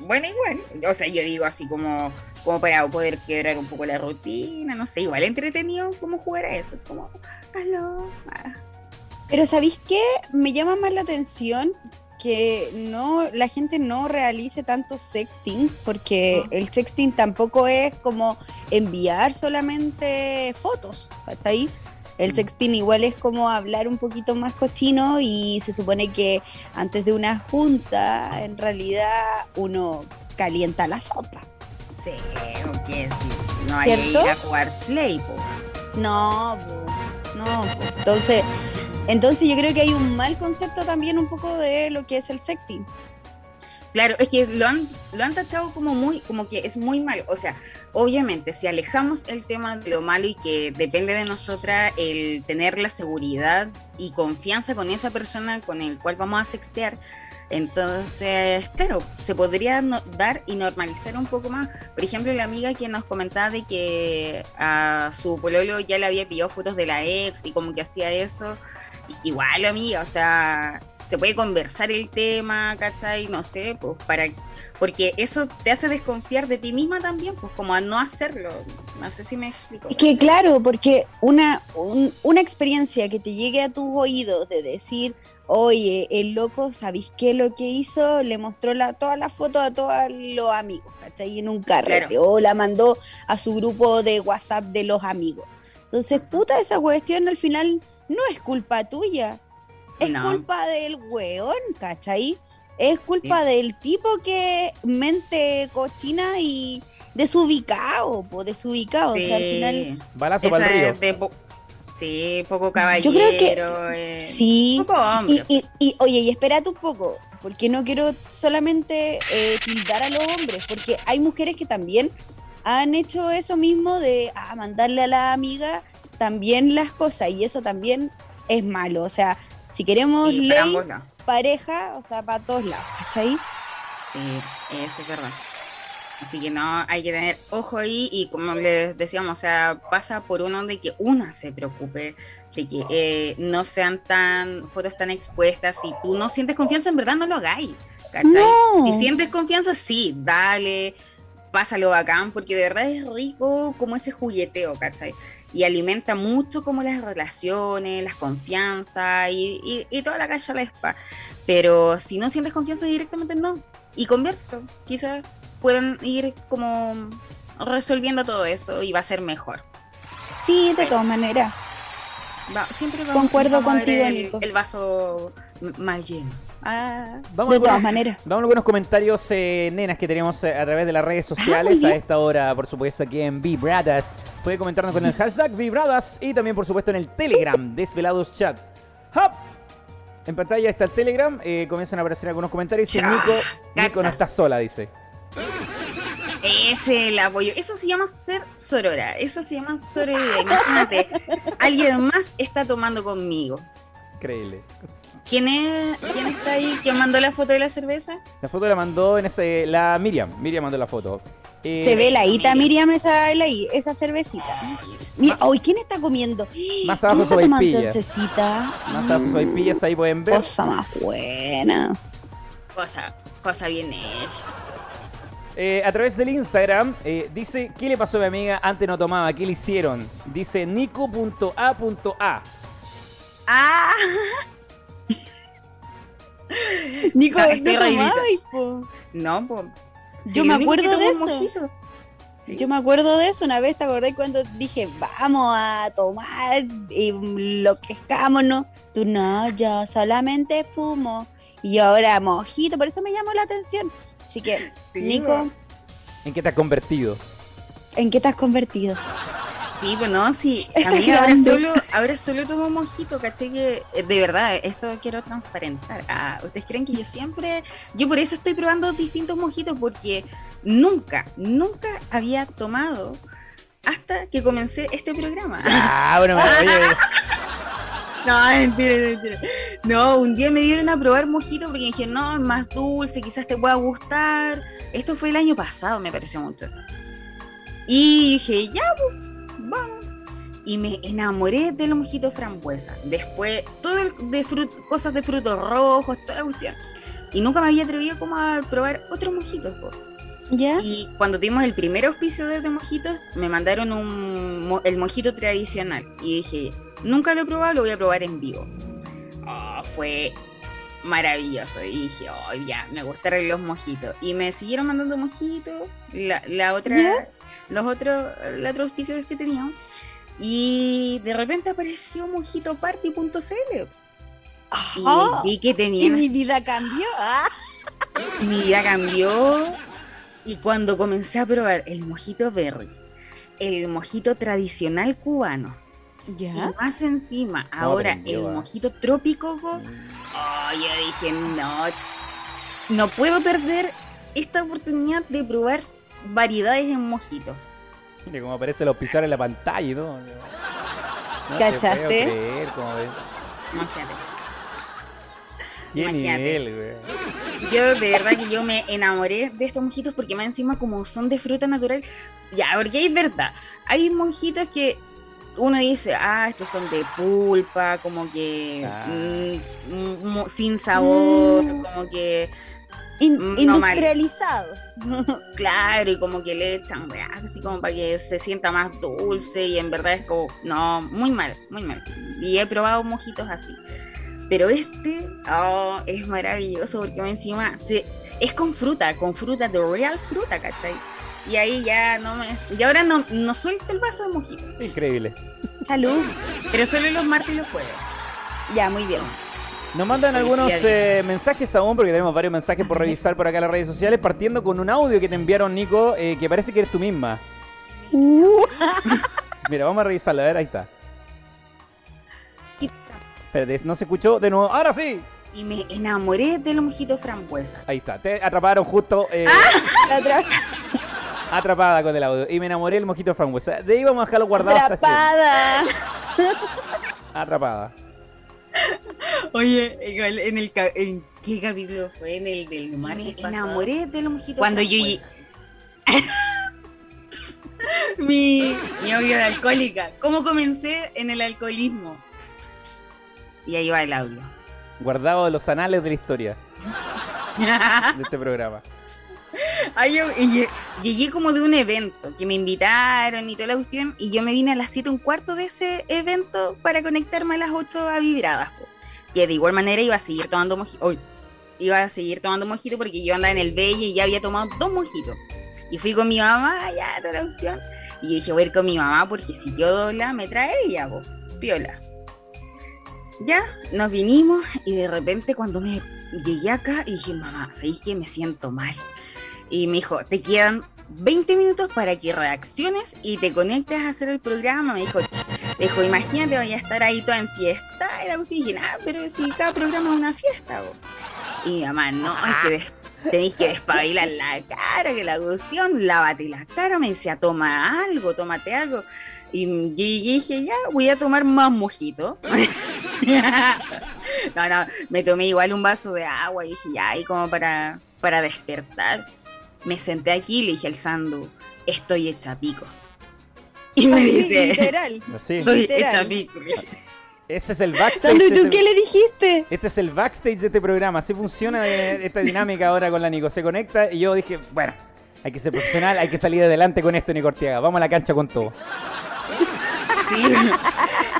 Bueno, igual. O sea, yo digo así como, como para poder quebrar un poco la rutina, no sé, igual entretenido como jugar a eso. Es como, aló. ah. Pero ¿sabéis qué? Me llama más la atención que no la gente no realice tanto sexting, porque Ah. el sexting tampoco es como enviar solamente fotos, ¿está ahí? El sexting igual es como hablar un poquito más cochino y se supone que antes de una junta, en realidad uno calienta la sopa. Sí, o qué sí. No hay que ir a jugar play, po. No, po, no. po. Entonces, entonces yo creo que hay un mal concepto también un poco de lo que es el sexting. Claro, es que lo han, lo han tachado como muy, como que es muy malo. O sea, obviamente, si alejamos el tema de lo malo y que depende de nosotras el tener la seguridad y confianza con esa persona con el cual vamos a sextear, entonces, claro, se podría dar y normalizar un poco más. Por ejemplo, la amiga que nos comentaba de que a su pololo ya le había pillado fotos de la ex y como que hacía eso. Igual, amiga, o sea, se puede conversar el tema, ¿cachai? No sé, pues para porque eso te hace desconfiar de ti misma también, pues como a no hacerlo. No sé si me explico. Es que claro, porque una, una experiencia que te llegue a tus oídos de decir, oye, el loco, ¿sabéis qué lo que hizo? Le mostró la, todas las fotos a todos los amigos, ¿cachai? En un carrete, o la mandó a su grupo de WhatsApp de los amigos. Entonces, puta, esa cuestión al final no es culpa tuya, es culpa del weón, ¿cachai? Es culpa del tipo que mente cochina y desubicado, po, desubicado. O sea, al final. Balazo para el río. sí, poco caballero. Yo creo que. Eh, sí. Poco hombre. Y, y, oye, y espérate un poco, porque no quiero solamente eh, tildar a los hombres, porque hay mujeres que también han hecho eso mismo de ah, mandarle a la amiga también las cosas, y eso también es malo. O sea, si queremos ley, pareja, o sea, para todos lados, ¿cachai? Sí, eso es verdad. Así que no, hay que tener ojo ahí y como les decíamos, o sea, pasa por uno de que una se preocupe, de que eh, no sean tan fotos tan expuestas. Si tú no sientes confianza, en verdad no lo hagáis. ¿cachai? Si sientes confianza, sí, dale, pásalo bacán, porque de verdad es rico como ese jugueteo, ¿cachai? Y alimenta mucho como las relaciones, las confianzas y, y, toda la calle a la spa. Pero si no sientes confianza directamente, no. Y conversa, quizás pueden ir como resolviendo todo eso y va a ser mejor. Sí, de todas maneras. siempre Concuerdo contigo, el, Nico. El vaso más lleno. Ah. de todas maneras. Vamos a algunos comentarios, eh, nenas, que tenemos eh, a través de las redes sociales ah, a esta hora, por supuesto, aquí en Vibradas. Puede comentarnos con el hashtag Vibradas y también, por supuesto, en el Telegram, Desvelados Chat. ¡Hop! En pantalla está el Telegram, eh, comienzan a aparecer algunos comentarios. Y Nico, Nico no está sola, dice. Es el apoyo. Eso se llama ser sorora. Eso se llama sororidad. Imagínate, alguien más está tomando conmigo. Increíble. ¿Quién, es, ¿Quién está ahí? ¿Quién mandó la foto de la cerveza? La foto la mandó en ese, la Miriam. Miriam mandó la foto. Eh, Se ve la ita, Miriam, esa, esa cervecita. Mira, hoy ¿quién está comiendo? Más abajo su pillas. Más abajo su pillas, ahí pueden ver. Cosa más buena. Cosa, cosa bien hecha. Eh, a través del Instagram eh, dice, ¿qué le pasó a mi amiga? Antes no tomaba, ¿qué le hicieron? Dice nico.a.a. Ah. Nico, no tomaba, po. No, po. Yo me acuerdo de eso. Yo me acuerdo de eso una vez, ¿te acordás cuando dije, vamos a tomar y lo que no? Tú no, yo solamente fumo. Y ahora mojito, por eso me llamó la atención. Así que, Nico. ¿En qué te has convertido? ¿En qué te has convertido? Sí, pues no, sí. A mí ahora solo, ahora solo tomo mojito, ¿cachai? Que eh, de verdad, esto quiero transparentar. Ah, Ustedes creen que yo siempre, yo por eso estoy probando distintos mojitos, porque nunca, nunca había tomado hasta que comencé este programa. Ah, bueno, No, mentira, mentira. No, un día me dieron a probar mojito porque dije, no, es más dulce, quizás te pueda gustar. Esto fue el año pasado, me pareció mucho. Y dije, ya, pues y me enamoré de los mojitos frambuesa. Después, todo de cosas de frutos rojos, toda la cuestión. Y nunca me había atrevido como a probar otros mojitos. ¿Ya? Y cuando tuvimos el primer auspicio de mojitos, me mandaron un, el mojito tradicional. Y dije, nunca lo he probado, lo voy a probar en vivo. Oh, fue maravilloso. Y dije, oh, ya, me gustaron los mojitos. Y me siguieron mandando mojitos. La, la otra los otros, los otros auspicios que teníamos. Y de repente apareció mojitoparty.cl. Y que tenía. Y mi vida cambió. ¿ah? Mi vida cambió. Y cuando comencé a probar el mojito berry, el mojito tradicional cubano, ¿Ya? y más encima, ahora el mojito trópico, mm. oh, yo dije, no, no puedo perder esta oportunidad de probar variedades en mojito. Mire cómo aparece los pisar en la pantalla y todo. No ¿Cachaste? Creer, cómo ves. Qué nivel, güey. Yo de verdad que yo me enamoré de estos mojitos porque más encima como son de fruta natural. Ya, porque es verdad. Hay mojitos que uno dice, ah, estos son de pulpa, como que Ah. mm, mm, mm, sin sabor, Mm. como que In- Mm, mal. industrializados. claro y como que le echan así como para que se sienta más dulce y en verdad es como, no, muy mal, muy mal. Y he probado mojitos así. Pero este oh, es maravilloso porque encima se, es con fruta, con fruta de real fruta, ¿cachai? Y ahí ya no me... Y ahora no, no suelto el vaso de mojito, Increíble. Salud. pero solo los martes y los jueves. Ya, muy bien. Nos mandan algunos eh, mensajes aún, porque tenemos varios mensajes por revisar por acá en las redes sociales, partiendo con un audio que te enviaron, Nico, eh, que parece que eres tú misma. Uh, Mira, vamos a revisarlo, a ver, ahí está. Espérate, no se escuchó de nuevo. ¡Ahora sí! Y me enamoré del mojito frambuesa. Ahí está, te atraparon justo eh, otra- atrapada con el audio. Y me enamoré del mojito frambuesa. De ahí vamos a dejarlo guardado hasta atrapada. Atrapada. Oye, igual en el en qué capítulo fue en el del mar me pasado. enamoré del mojito Cuando yo mi mi odio de alcohólica. ¿Cómo comencé en el alcoholismo? Y ahí va el audio. Guardado en los anales de la historia de este programa. Ay, yo- llegué como de un evento que me invitaron y toda la cuestión y yo me vine a las 7 un cuarto de ese evento para conectarme a las 8 a vibradas. po. Que de igual manera iba a seguir tomando mojito. Iba a seguir tomando mojito porque yo andaba en el Belle y ya había tomado dos mojitos. Y fui con mi mamá, ya, toda la cuestión. Y yo dije, voy a ir con mi mamá porque si yo dobla, me trae ella, po. piola. Ya, nos vinimos y de repente cuando me llegué acá dije, mamá, ¿sabéis que me siento mal? Y me dijo, te quedan 20 minutos para que reacciones y te conectes a hacer el programa. Me dijo, me dijo imagínate, voy a estar ahí toda en fiesta. Y la cuestión, y dije, ah, pero si cada programa es una fiesta. bo". Y mi mamá, no, es que des- tenéis que despabilar la cara, que la cuestión, lávate la cara. Me decía, toma algo, tómate algo. Y yo y dije, ya, voy a tomar más mojito. no, no, me tomé igual un vaso de agua y dije, ya, ahí como para, para despertar. Me senté aquí y le dije al Sandu, estoy hecha pico. Y me Así, dice, literal. Así. estoy literal. hecha pico. Ese es el backstage. Sandro, ¿y tú este- qué le dijiste? Este es el backstage de este programa. Así funciona eh, esta dinámica ahora con la Nico. Se conecta y yo dije, bueno, hay que ser profesional, hay que salir adelante con esto, Nico Ortega. Vamos a la cancha con todo. Sí.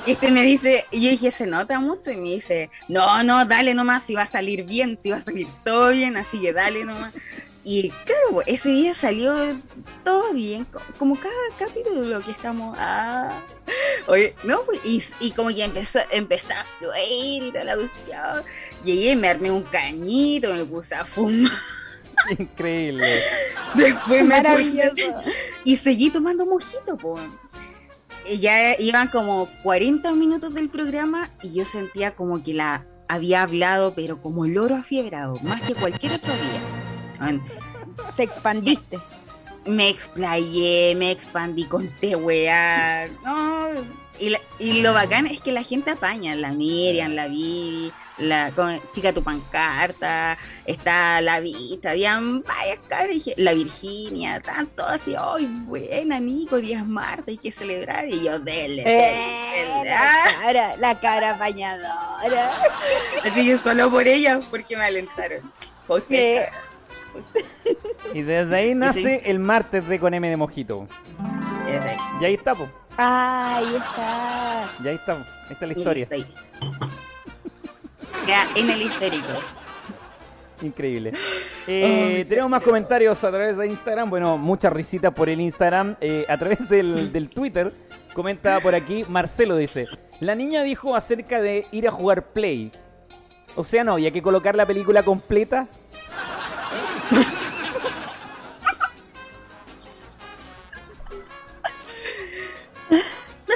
Este me dice, y yo dije, se nota mucho, y me dice, no, no, dale nomás, si va a salir bien, si va a salir todo bien, así que dale nomás. Y claro, ese día salió todo bien, co- como cada capítulo que estamos. Ah. Oye, no, pues, y, y como que empezó, empezó a fluir y toda la cuestión. Llegué, me armé un cañito, me puse a fumar. Increíble. Después me puse- Maravilloso. y seguí tomando mojito, pues. Ya iban como 40 minutos del programa y yo sentía como que la había hablado, pero como el oro afiebrado, más que cualquier otro día. Te expandiste. me explayé, me expandí, conté weá. No, y, la- y lo bacán es que la gente apaña, la Miriam, la Vivi, la con- chica tu pancarta, está la Vista, habían varias caras, la Virginia, tanto así, ay, buena Nico, días Marta, hay que celebrar, y yo, dele, dele, Eh, dele". la cara, la cara bañadora. Así que solo por ella, porque me alentaron. Porque- Eh. Y desde ahí nace el martes de con M de Mojito. Y ahí está, po. Ah, ahí está. Y ahí está, po. Es la historia. Queda en el histérico. Increíble. Eh, tenemos más comentarios a través de Instagram. Bueno, muchas risitas por el Instagram. Eh, a través del, del Twitter, comenta por aquí, Marcelo dice, la niña dijo acerca de ir a jugar Play. O sea, no, y hay que colocar la película completa.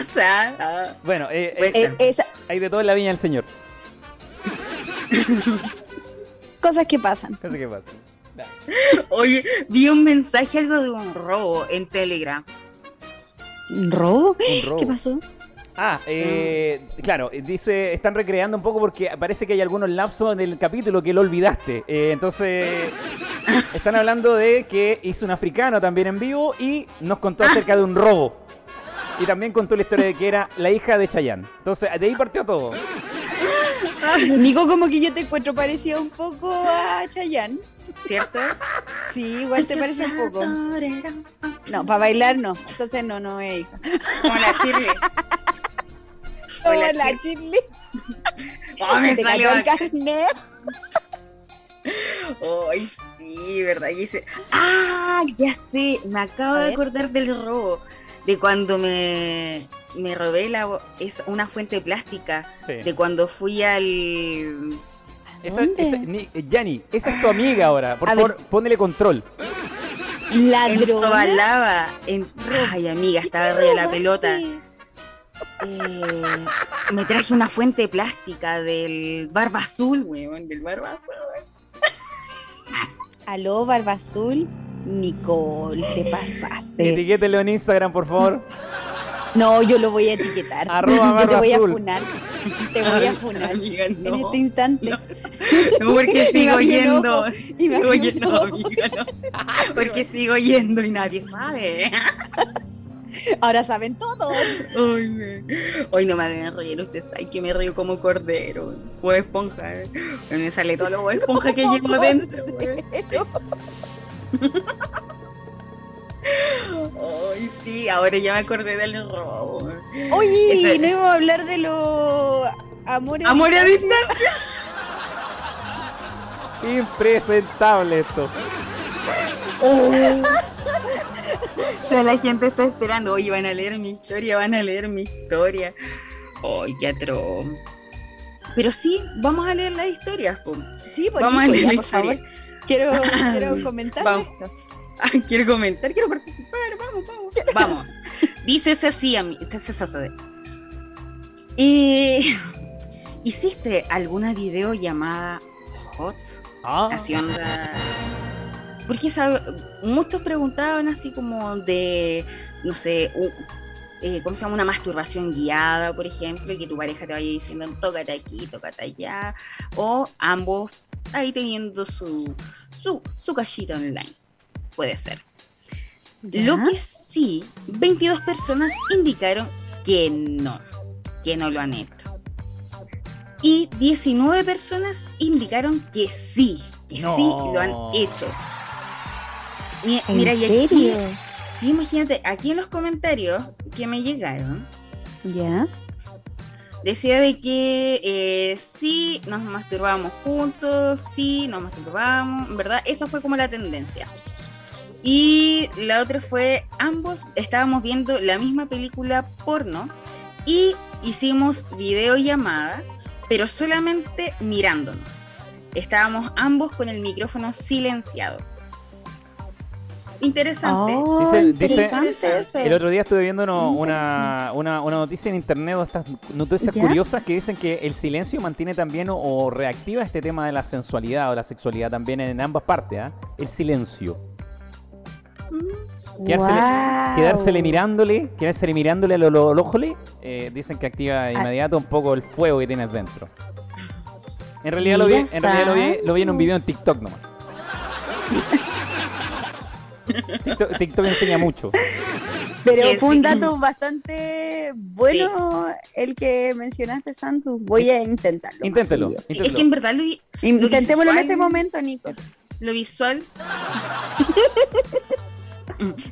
O sea, ah, Bueno, eh, Pues- eh, Eh, esa- hay de todo en la viña del señor. cosas que pasan. ¿Qué sé qué pasa? Dale. oye, vi un mensaje, algo de un robo en Telegram. ¿Un robo? Un robo. ¿Qué pasó? Ah, eh, claro, eh, dice, están recreando un poco porque parece que hay algunos lapsos del capítulo que lo olvidaste. Eh, entonces, están hablando de que hizo un africano también en vivo y nos contó acerca de un robo. Y también contó la historia de que era la hija de Chayanne. Entonces, de ahí partió todo. Nico, como que yo te encuentro parecido un poco a Chayanne. ¿Cierto? Sí, igual te parece un poco. No, para bailar no. Entonces no, no es hija. Como la Shirley. Como Hola, la. Oh, me te salió cayó el carnet. Ay, sí, ¿verdad? Y dice, ah, ya sé, me acabo de acordar del robo, de cuando me, me robé la, es una fuente plástica, Sí. de cuando fui al... Esa, esa- Yanni, esa es tu amiga ahora. Por A favor, ver. ponele control. En Ladrona. Tobalaba, en... Ay, amiga, ¿Qué estaba de la robaste? pelota. Eh, me traje una fuente plástica del Barba Azul, weón, del Barba Azul. Aló, Barba Azul. Nicole, te pasaste. Etiquételo en Instagram, por favor. No, yo lo voy a etiquetar. Arroba yo te Barba voy Azul. a funar. Te voy a funar. Amiga, En este instante. No. No, porque sigo yendo. Sigo amiga, no. Porque sigo yendo y nadie sabe. Ahora saben todos. Ay, me- Hoy no me hagan reír, ustedes saben que me río como cordero. O esponja. ¿eh? Me sale todo lo esponja que llevo dentro. Ay, sí, ahora ya me acordé del robo. Oye, no íbamos a hablar de los amores Amor a distancia? Impresentable esto. O sea, la gente está esperando. Oye, van a leer mi historia, van a leer mi historia. Ay, qué atroz. Pero sí, vamos a leer las historias. po. Sí, por, Vamos a leer ya, la por favor. Quiero, quiero comentar Vamos. esto. Ah, quiero comentar, quiero participar. Vamos, vamos. Vamos. Dices así, a mí. dices así. Y ¿Hiciste alguna videollamada hot? Ah, Así onda. Porque sab- muchos preguntaban así como de, no sé, eh, ¿cómo se llama? Una masturbación guiada, por ejemplo, y que tu pareja te vaya diciendo, tócate aquí, tócate allá, o ambos ahí teniendo su, su, su cachita online. Puede ser. ¿Ya? Lo que sí, 22 personas indicaron que no, que no lo han hecho. Y 19 personas indicaron que sí, que No. sí lo han hecho. Mi- ¿En Mira, y aquí, serio? sí, imagínate, aquí en los comentarios que me llegaron, ¿Ya? decía de que eh, sí, nos masturbábamos juntos, sí, nos masturbábamos, en verdad, esa fue como la tendencia. Y la otra fue, ambos estábamos viendo la misma película porno y hicimos videollamada, pero solamente mirándonos. Estábamos ambos con el micrófono silenciado. Interesante. Oh, Dice- dice- interesante eso. El otro día estuve viendo una, una, una noticia en internet, de estas noticias ¿Ya? curiosas que dicen que el silencio mantiene también o, o reactiva este tema de la sensualidad o la sexualidad también en ambas partes. ¿ah? El silencio. Quedársele, mirándole, quedársele mirándole al ojole, eh, dicen que activa de Ah. inmediato un poco el fuego que tienes dentro. En realidad, lo vi, en realidad lo vi, lo vi en un video en TikTok nomás. TikTok, TikTok enseña mucho. Pero fue un dato bastante bueno el que mencionaste, Santos. Voy a intentarlo. Inténtelo. es que en verdad lo, vi- Intentémoslo en visual- este momento, Nico. lo visual.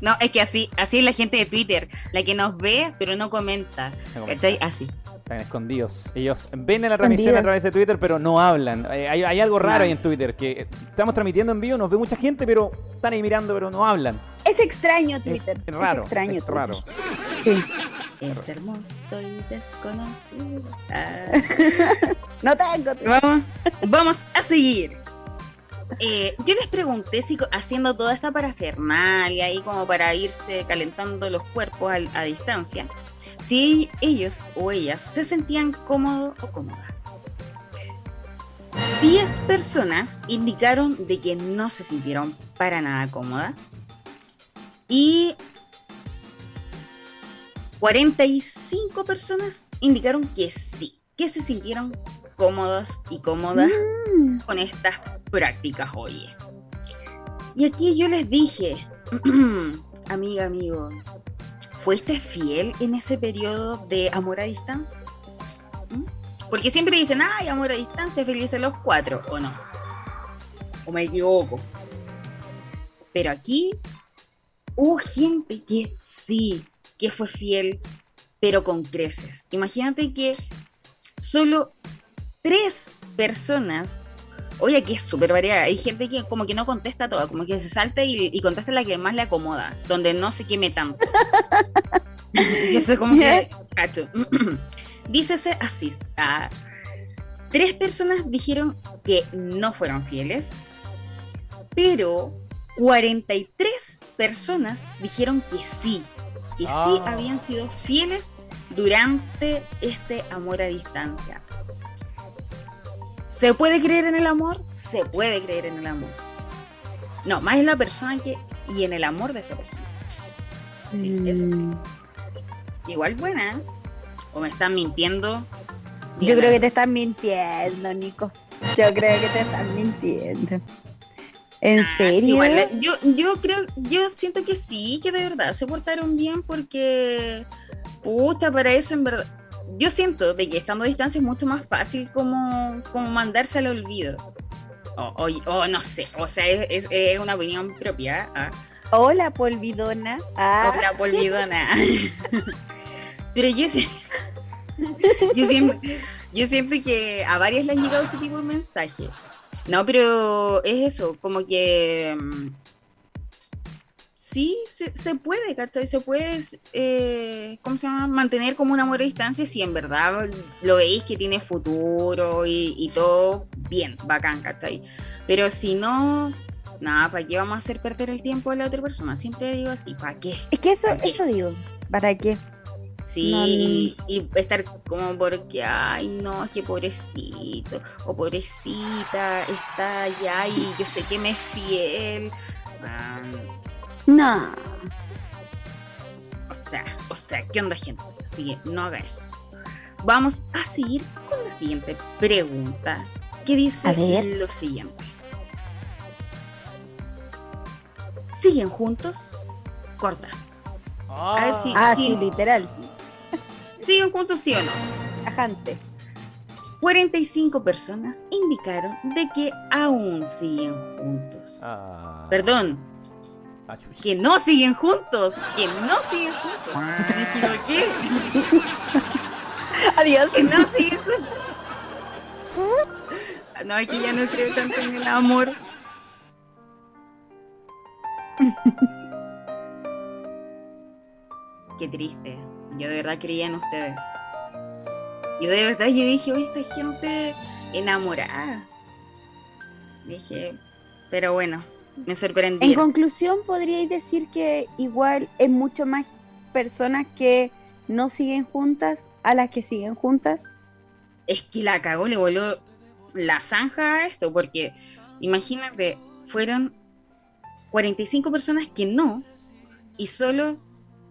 No, es que así, así es la gente de Twitter, la que nos ve pero no comenta. No comenta. Así. Están escondidos. Ellos ven en la transmisión a través de Twitter, pero no hablan. Eh, Hay, hay algo raro No. ahí en Twitter, que estamos transmitiendo en vivo, nos ve mucha gente, pero están ahí mirando, pero no hablan. Es extraño Twitter. Es, es raro. Es extraño es Twitter. raro. Sí. Es hermoso y desconocido. Ah. No tengo Twitter. Vamos, vamos a seguir. Eh, yo les pregunté si haciendo toda esta parafernalia ahí como para irse calentando los cuerpos a, distancia, si ellos o ellas se sentían cómodos o cómodas. 10 personas indicaron de que no se sintieron para nada cómodas y 45 personas indicaron que sí, que se sintieron cómodos y cómodas Mm, con estas prácticas, oye. Y aquí yo les dije, amiga, amigo, fuiste fiel en ese periodo de amor a distancia? ¿Mm? Porque siempre dicen, ay, amor a distancia, felices los cuatro, ¿o no? ¿O me equivoco? Pero aquí hubo gente que sí, que fue fiel, pero con creces. Imagínate que solo tres personas, oye, que es súper variada, hay gente que como que no contesta todo, como que se salta y, contesta la que más le acomoda, donde no se queme tanto. y eso es como que. Dícese así, ah, tres personas dijeron que no fueron fieles, pero 43 personas dijeron que sí, que sí Ah. habían sido fieles durante este amor a distancia. ¿Se puede creer en el amor? Se puede creer en el amor. No, más en la persona que y en el amor de esa persona. Sí, eso sí. Mm. Igual buena, ¿eh? ¿O me están mintiendo? Yo creo que te están mintiendo, Nico. Yo creo que te están mintiendo. ¿En serio? Ah, Igual, eh, yo, yo creo, yo siento que sí, que de verdad se portaron bien porque, puta, para eso en verdad, yo siento de que estando a distancia es mucho más fácil como, como mandarse al olvido. O, o- o no sé, o sea, es, una opinión propia. ¿ah? Hola, polvidona. Ah, Otra polvidona. Pero yo, sé- yo, siento, yo siento que a varias le han llegado ese tipo de mensaje. No, pero es eso, como que mm, sí, se, se puede, ¿cachai? Se puede, eh, ¿cómo se llama? Mantener como un amor a distancia si en verdad lo veis que tiene futuro y, y todo bien, bacán, ¿cachai? Pero si no, nada, ¿para qué vamos a hacer perder el tiempo a la otra persona? Siempre digo así, ¿para qué? es que eso, eso digo. ¿Para qué? Sí, No, y, y estar como porque, ay, no, es que pobrecito o pobrecita está allá y yo sé que me es fiel. No. o sea, o sea, ¿qué onda, gente? Así que no haga eso. Vamos a seguir con la siguiente pregunta, que dice A ver. lo siguiente. ¿Siguen juntos? Corta. A ver si- Ah, Sí. sí, literal. ¿Siguen juntos, sí o no? Ajante. 45 personas indicaron de que aún siguen juntos. Ah. Perdón, Ah, que no siguen juntos, que no siguen juntos. Equivoqué, Adiós. que no siguen juntos. No, es que ya no creo tanto en el amor. Qué triste. Yo de verdad creía en ustedes. Yo de verdad, yo dije, oye, esta gente enamorada. Dije, pero bueno, me. En conclusión, podríais decir que igual es mucho más personas que no siguen juntas a las que siguen juntas. es que la cagó, le voló la zanja a esto, porque imagínate, fueron 45 personas que no y solo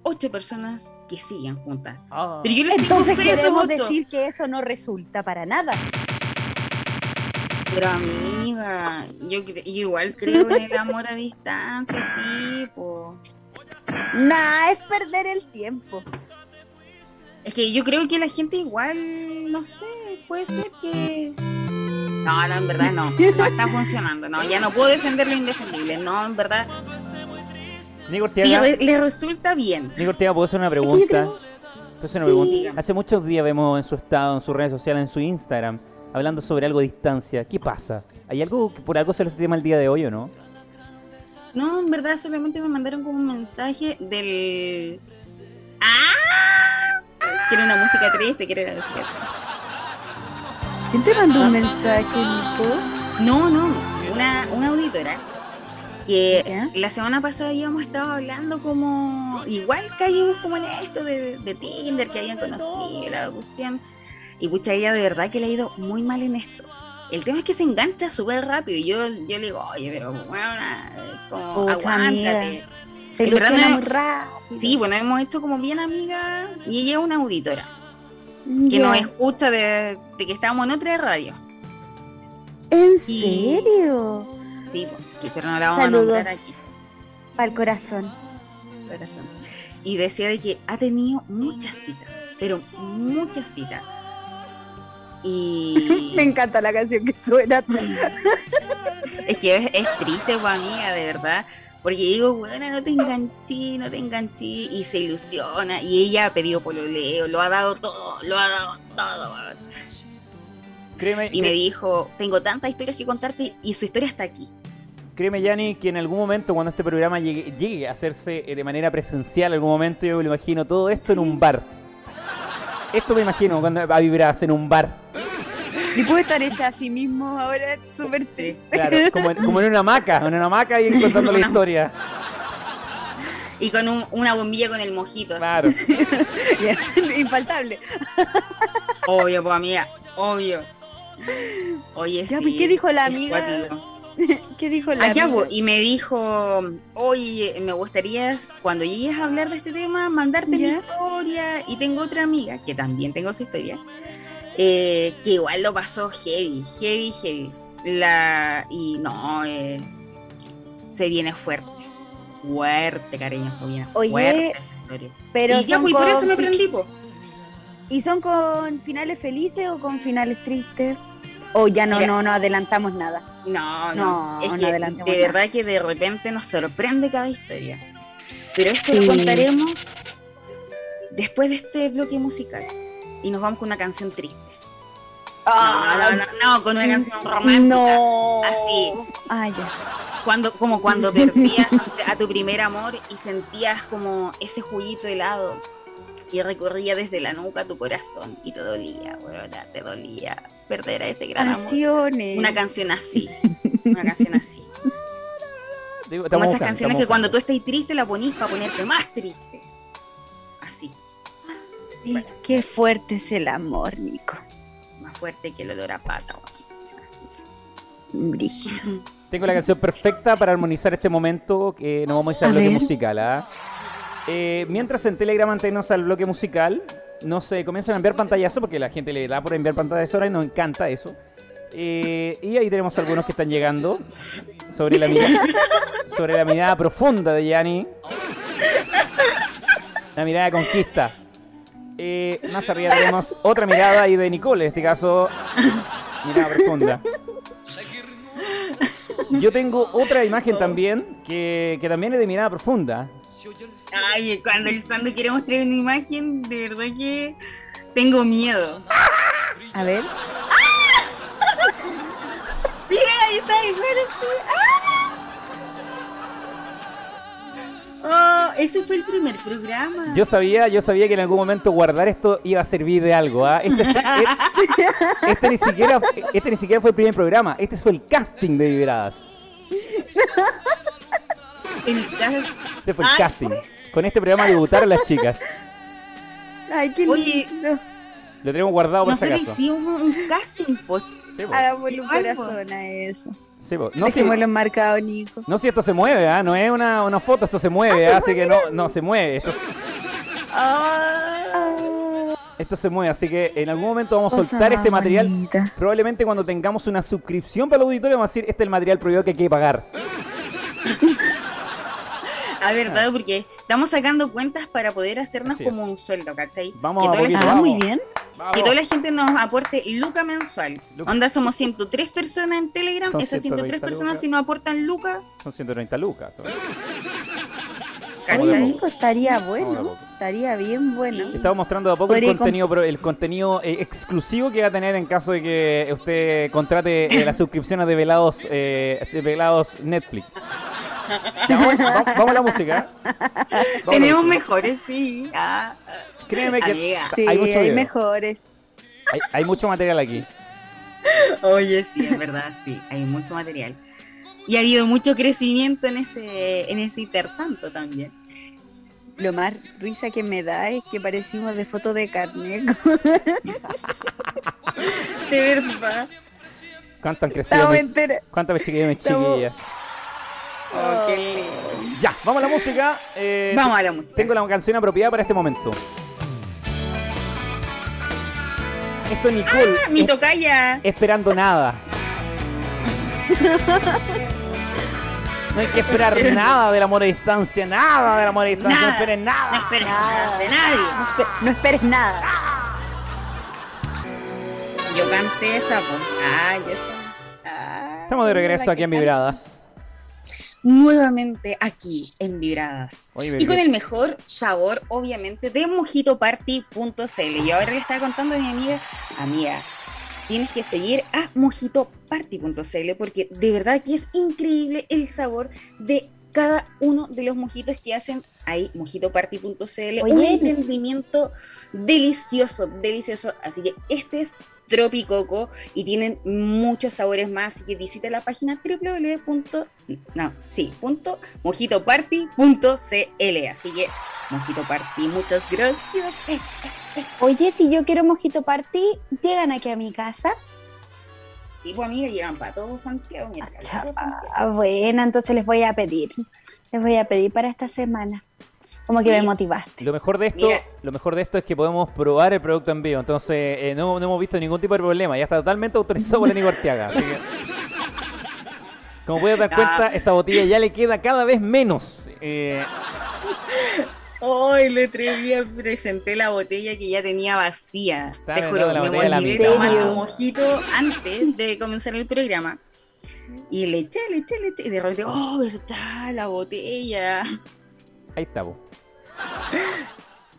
8 personas que siguen juntas. Ah. Pero yo Entonces queremos decir que eso no resulta para nada. Pero amiga, yo, yo igual creo en el amor a distancia, sí, po. Nada, es perder el tiempo. Es que yo creo que la gente igual, no sé, puede ser que... No, no, en verdad no, no está funcionando, no, ya no puedo defender lo indefendible, no, en verdad, Nico sí, re- le resulta bien. Nico Ortega, ¿puedo hacer una Es que yo pregunta? creo- ¿Puedo hacer una Sí. pregunta? Hace muchos días vemos en su estado, en sus redes sociales, en su Instagram, hablando sobre algo de distancia. ¿Qué pasa? ¿Hay algo que por algo se los tema el día de hoy o no? No, en verdad solamente me mandaron como un mensaje del... ¡Ah! Quiero una música triste, quiero ir. ¿Quién te mandó un mensaje, Nico? No, no, una, una auditora que la semana pasada habíamos estado hablando como, igual caímos como en esto de, de Tinder que habían conocido, la cuestión, y pucha, ella de verdad que le ha ido muy mal en esto. El tema es que se engancha súper rápido y yo, yo le digo, oye, pero bueno, como, aguántate. amiga. Se En ilusiona muy rápido. Sí, bueno, hemos hecho como bien amiga y ella es una auditora que nos escucha de, de que estábamos en otra radio. ¿En serio? Sí, pues, pero no la vamos Saludos. a nombrar aquí. Para el corazón. corazón. Y decía de que ha tenido muchas citas, pero muchas citas. Y Me encanta la canción que suena. es que es, es triste, amiga, de verdad. Porque digo, bueno, no te enganché, no te enganché. Y se ilusiona. Y ella ha pedido pololeo, lo ha dado todo, lo ha dado todo. Créeme, Y me dijo, tengo tantas historias que contarte y su historia está aquí. créeme, Yanni, que en algún momento cuando este programa llegue, llegue a hacerse eh, de manera presencial, en algún momento yo me lo imagino todo esto en un bar. Esto me imagino cuando va a vibrarse en un bar. Y puede estar hecha a sí mismo ahora, súper Sí. Claro, como, en- como en una hamaca, en una hamaca y contando la historia. Y con un- una bombilla con el mojito. Claro. Infaltable. Obvio, pues amiga, obvio. Oye, Ya, sí. pues, ¿qué dijo la amiga? ¿Qué dijo la Ah, amiga? pues, y me dijo, oye, me gustaría cuando llegues a hablar de este tema, mandarte mi ¿Ya? historia. Y tengo otra amiga, que también tengo su historia, eh, que igual lo pasó heavy, heavy, heavy. La, y no, eh, se viene fuerte. Fuerte, cariñoso, viene Oye, fuerte esa historia. Pero y ya, son pues, por eso me prendí, po. ¿Y son con finales felices o con finales tristes? O ya no, Mira. no, no adelantamos nada. No, No, no, es no que adelantemos de nada. verdad que de repente nos sorprende cada historia. Pero esto Sí. lo contaremos después de este bloque musical. Y nos vamos con una canción triste. No, no, no, no, con una canción romántica. No. Así. Ah, ya. Cuando, como cuando perdías no sé, a tu primer amor y sentías como ese juguito helado que recorría desde la nuca a tu corazón y te dolía, weona, te dolía perder a ese gran amor. Canciones. Una canción así, una canción así. Digo, Como esas buscando, canciones que cuando tú estás triste la ponís para ponerte más triste. Qué fuerte es el amor, Nico. más fuerte que el olor a pata. Así. Brígido. Tengo la canción perfecta para armonizar este momento que nos vamos a ir al A bloque ver. musical. ¿ah? Eh, mientras en Telegram mantenemos al bloque musical, no se comienzan a enviar pantallazos porque la gente le da por enviar pantallazos ahora y nos encanta eso. Eh, y ahí tenemos algunos que están llegando sobre la mirada, sobre la mirada profunda de Yanni. La mirada de conquista. Eh, más arriba tenemos otra mirada ahí de Nicole, en este caso, mirada profunda. Yo tengo otra imagen también que, que también es de mirada profunda. Ay, cuando el Sando quiere mostrar una imagen, de verdad que tengo miedo. A ver. Mira, ahí está, igual. ¡Ah! Oh, ese fue el primer programa. Yo sabía, yo sabía que en algún momento guardar esto iba a servir de algo. ¿ah? Este, es- e- este ni siquiera, este ni siquiera fue el primer programa. Este fue el casting de Vibradas. El Este fue el Ay, casting. Con este programa debutaron las chicas. Ay, qué Oye. lindo. Lo tenemos guardado por si Nosotros acaso. hicimos un casting, pues. Sí. Hagámosle un corazón a eso. Sí, po. no, si, Dejémoslo enmarcado, Nico. no si esto se mueve, ¿ah? no es una, una foto, esto se mueve, Ah, ¿ah? se así que no, no se mueve. Esto, Ah, esto se mueve, así que en algún momento vamos a cosa soltar este material. bonita. Probablemente cuando tengamos una suscripción para el auditorio vamos a decir, este es el material prohibido que hay que pagar. A verdad, porque estamos sacando cuentas para poder hacernos Así es. como un sueldo, ¿cachai? Vamos que a poquito, la, Ah, vamos. muy bien. Vamos. que toda la gente nos aporte luca mensual. Luca. Onda, somos 103 personas en Telegram. Son Esas 103 130 personas, lucas. si nos aportan luca, Son 130 lucas. Oye, Nico, estaría bueno. Estaría bien bueno. Estamos mostrando de a poco el contenido, pro- el contenido eh, exclusivo que va a tener en caso de que usted contrate eh, las suscripciones de velados, eh, de velados Netflix. Ya, vamos, vamos- vamos a la música. Vamos a la tenemos música. mejores, sí. Ah, Créeme que amiga. Sí, hay mucho hay mejores. Hay, hay mucho material aquí. Oye, sí, es verdad, sí. Hay mucho material. Y ha habido mucho crecimiento en ese, en ese intertanto también. Lo más risa que me da es que parecimos de foto de carne. De verdad. ¿Cuánto han crecido? Estamos mis- enteras. ¿Cuántas chiquillas? Oh, qué lindo. Ya, vamos a la música. eh, Vamos a la música. Tengo la canción apropiada para este momento. Esto es Nicole. Ah, mi es- tocaya. esperando nada. No hay que esperar nada del amor a distancia, nada del amor a distancia, no esperes nada. No esperes nada de nadie. No, espe- no esperes nada. Yo canté esa, pues. Ay, eso. Ay, Estamos de regreso aquí en Vibradas. Nuevamente aquí en Vibradas. Oye, y con el mejor sabor, obviamente, de mojitoparty.cl. Yo ahora le estaba contando a mi amiga, amiga, tienes que seguir a mojitoparty.cl porque de verdad que es increíble el sabor de cada uno de los mojitos que hacen ahí, mojitoparty.cl. Un emprendimiento delicioso, delicioso. Así que este es Tropicoco y tienen muchos sabores más. Así que visita la página www. No, sí, punto mojitoparty.cl. Así que, Mojito Party, muchas gracias. Oye, si yo quiero mojito party, llegan aquí a mi casa. Sí, pues amiga, llegan para todo Santiago. mira, para todo Santiago. Ah, bueno, entonces les voy a pedir. Les voy a pedir para esta semana. Como que Sí. me motivaste. Lo mejor de esto, Mira. lo mejor de esto es que podemos probar el producto en vivo. Entonces, eh, no, no hemos visto ningún tipo de problema. Ya está totalmente autorizado por la Nico Arteaga. así que- como puedes dar Ah. cuenta, esa botella ya le queda cada vez menos. Eh, Hoy el otro día presenté la botella que ya tenía vacía. Está Te juro, la me botella a la olvidé tomar ¿En un mojito antes de comenzar el programa. Y le eché, le eché, le eché. Y de repente, oh, verdad, la botella. ahí está, po.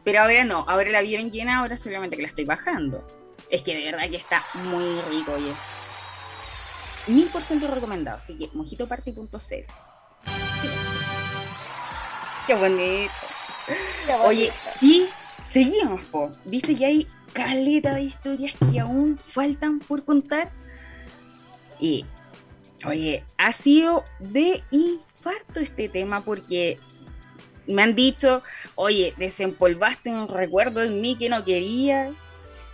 Pero ahora no, ahora la vieron llena, ahora solamente que la estoy bajando. Es que de verdad que está muy rico, oye. Mil por ciento recomendado, así que mojitoparty.cl. Sí. Qué bonito. Oye, y seguimos, po. Viste que hay caleta de historias que aún faltan por contar. Y, oye, ha sido de infarto este tema porque me han dicho, oye, desempolvaste un recuerdo en mí que no quería.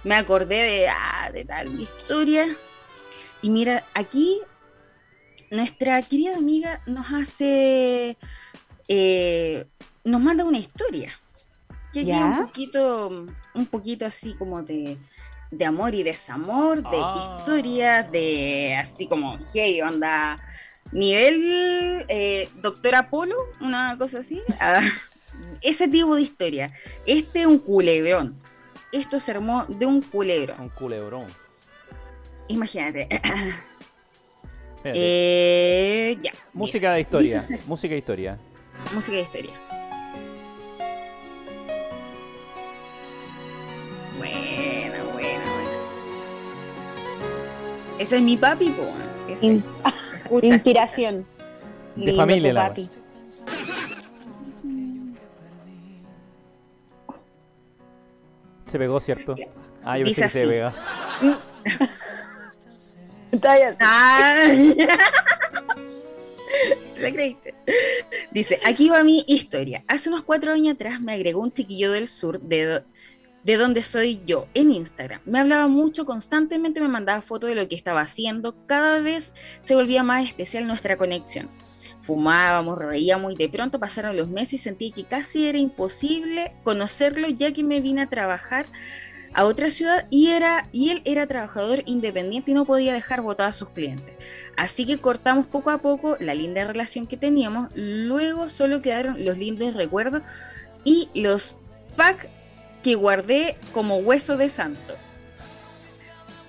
Me acordé de, ah, de tal historia. Y mira, aquí nuestra querida amiga nos hace, eh, nos manda una historia. Que ¿Ya? es un poquito, un poquito así como de, de amor y desamor, de Ah. historias, de así como, hey, onda, nivel eh, Doctor Apolo, una cosa así. Ah, ese tipo de historia. Este es un culebrón. Esto se armó de un culebrón. Un culebrón. Imagínate. Eh, ya. música de historia. Música de historia. Música de historia. Buena, buena, buena. Ese es mi papi, po. Ese. Inspiración. De Lindo familia la papi. Se pegó, ¿cierto? Ah, yo pensé que se pega. Está bien. Ay. La creíste. Dice, aquí va mi historia. Hace unos cuatro años atrás me agregó un chiquillo del sur de, de donde soy yo en Instagram. Me hablaba mucho, constantemente me mandaba fotos de lo que estaba haciendo. Cada vez se volvía más especial nuestra conexión. Fumábamos, reíamos y de pronto pasaron los meses y sentí que casi era imposible conocerlo ya que me vine a trabajar a otra ciudad y, era, y él era trabajador independiente y no podía dejar botadas a sus clientes. Así que cortamos poco a poco la linda relación que teníamos, luego solo quedaron los lindos recuerdos y los packs que guardé como hueso de santo.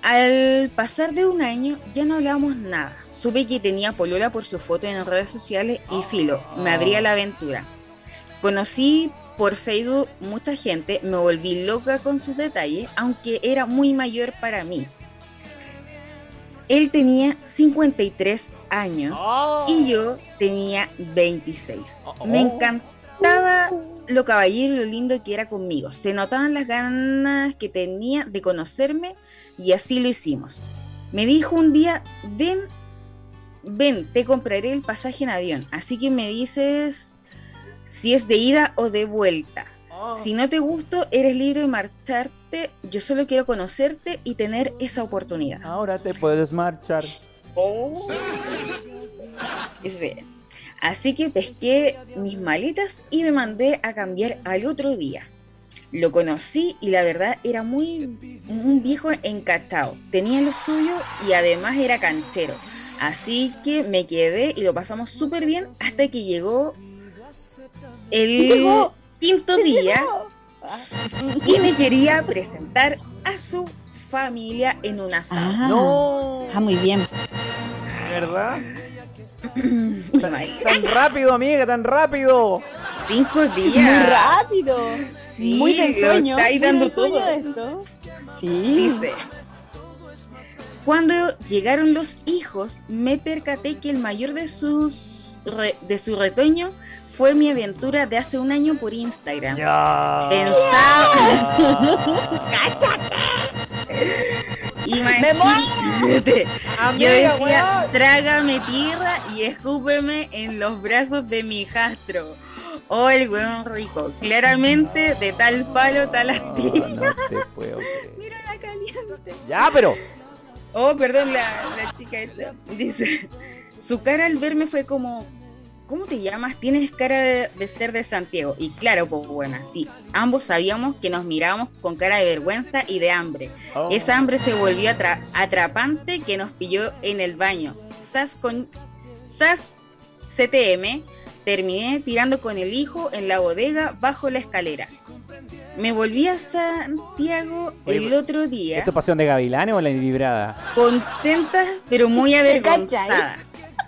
Al pasar de un año ya no hablábamos nada. Supe que tenía polola por su foto en redes sociales y filo, me abría la aventura. Conocí por Facebook mucha gente, me volví loca con sus detalles, aunque era muy mayor para mí. Él tenía 53 años y yo tenía 26. Me encantaba lo caballero y lo lindo que era conmigo. Se notaban las ganas que tenía de conocerme y así lo hicimos. Me dijo un día, ven, ven, te compraré el pasaje en avión. Así que me dices si es de ida o de vuelta. Si no te gusto, eres libre de marcharte. Yo solo quiero conocerte y tener esa oportunidad. Ahora te puedes marchar. Ese. Así que pesqué mis maletas y me mandé a cambiar al otro día. Lo conocí y la verdad era muy un viejo encachado. Tenía lo suyo y además era canchero. Así que me quedé y lo pasamos súper bien hasta que llegó el Llegó. quinto día y me quería presentar a su familia en un asado. Ah, No, ah, muy bien. ¿verdad? Tan rápido, amiga, tan rápido. Cinco Muy días. rápido. Sí, muy de lo ensueño. estáis muy dando todo. esto. Sí. Dice, cuando llegaron los hijos, me percaté que el mayor de sus re- de su retoño fue mi aventura de hace un año por Instagram. Ya. Pensaba, ¡Me imagínate, yo decía, trágame tierra y escúpeme en los brazos de mi hijastro. Oh, el weón rico. Claramente, de tal palo, tal astilla. No te puedo creer. Mira la caliente. Ya, pero. Oh, perdón, la, la chica esta. Dice, su cara al verme fue como, ¿cómo te llamas? Tienes cara de, ser de Santiago. Y claro, pues bueno, sí, ambos sabíamos que nos mirábamos con cara de vergüenza y de hambre. Oh. Esa hambre se volvió atra- atrapante que nos pilló en el baño. Sas con Sas CTM, terminé tirando con el hijo en la bodega bajo la escalera. Me volví a Santiago Oye, el otro día ¿Esto es pasión de gavilanes o la vibrada? contenta, pero muy avergonzada.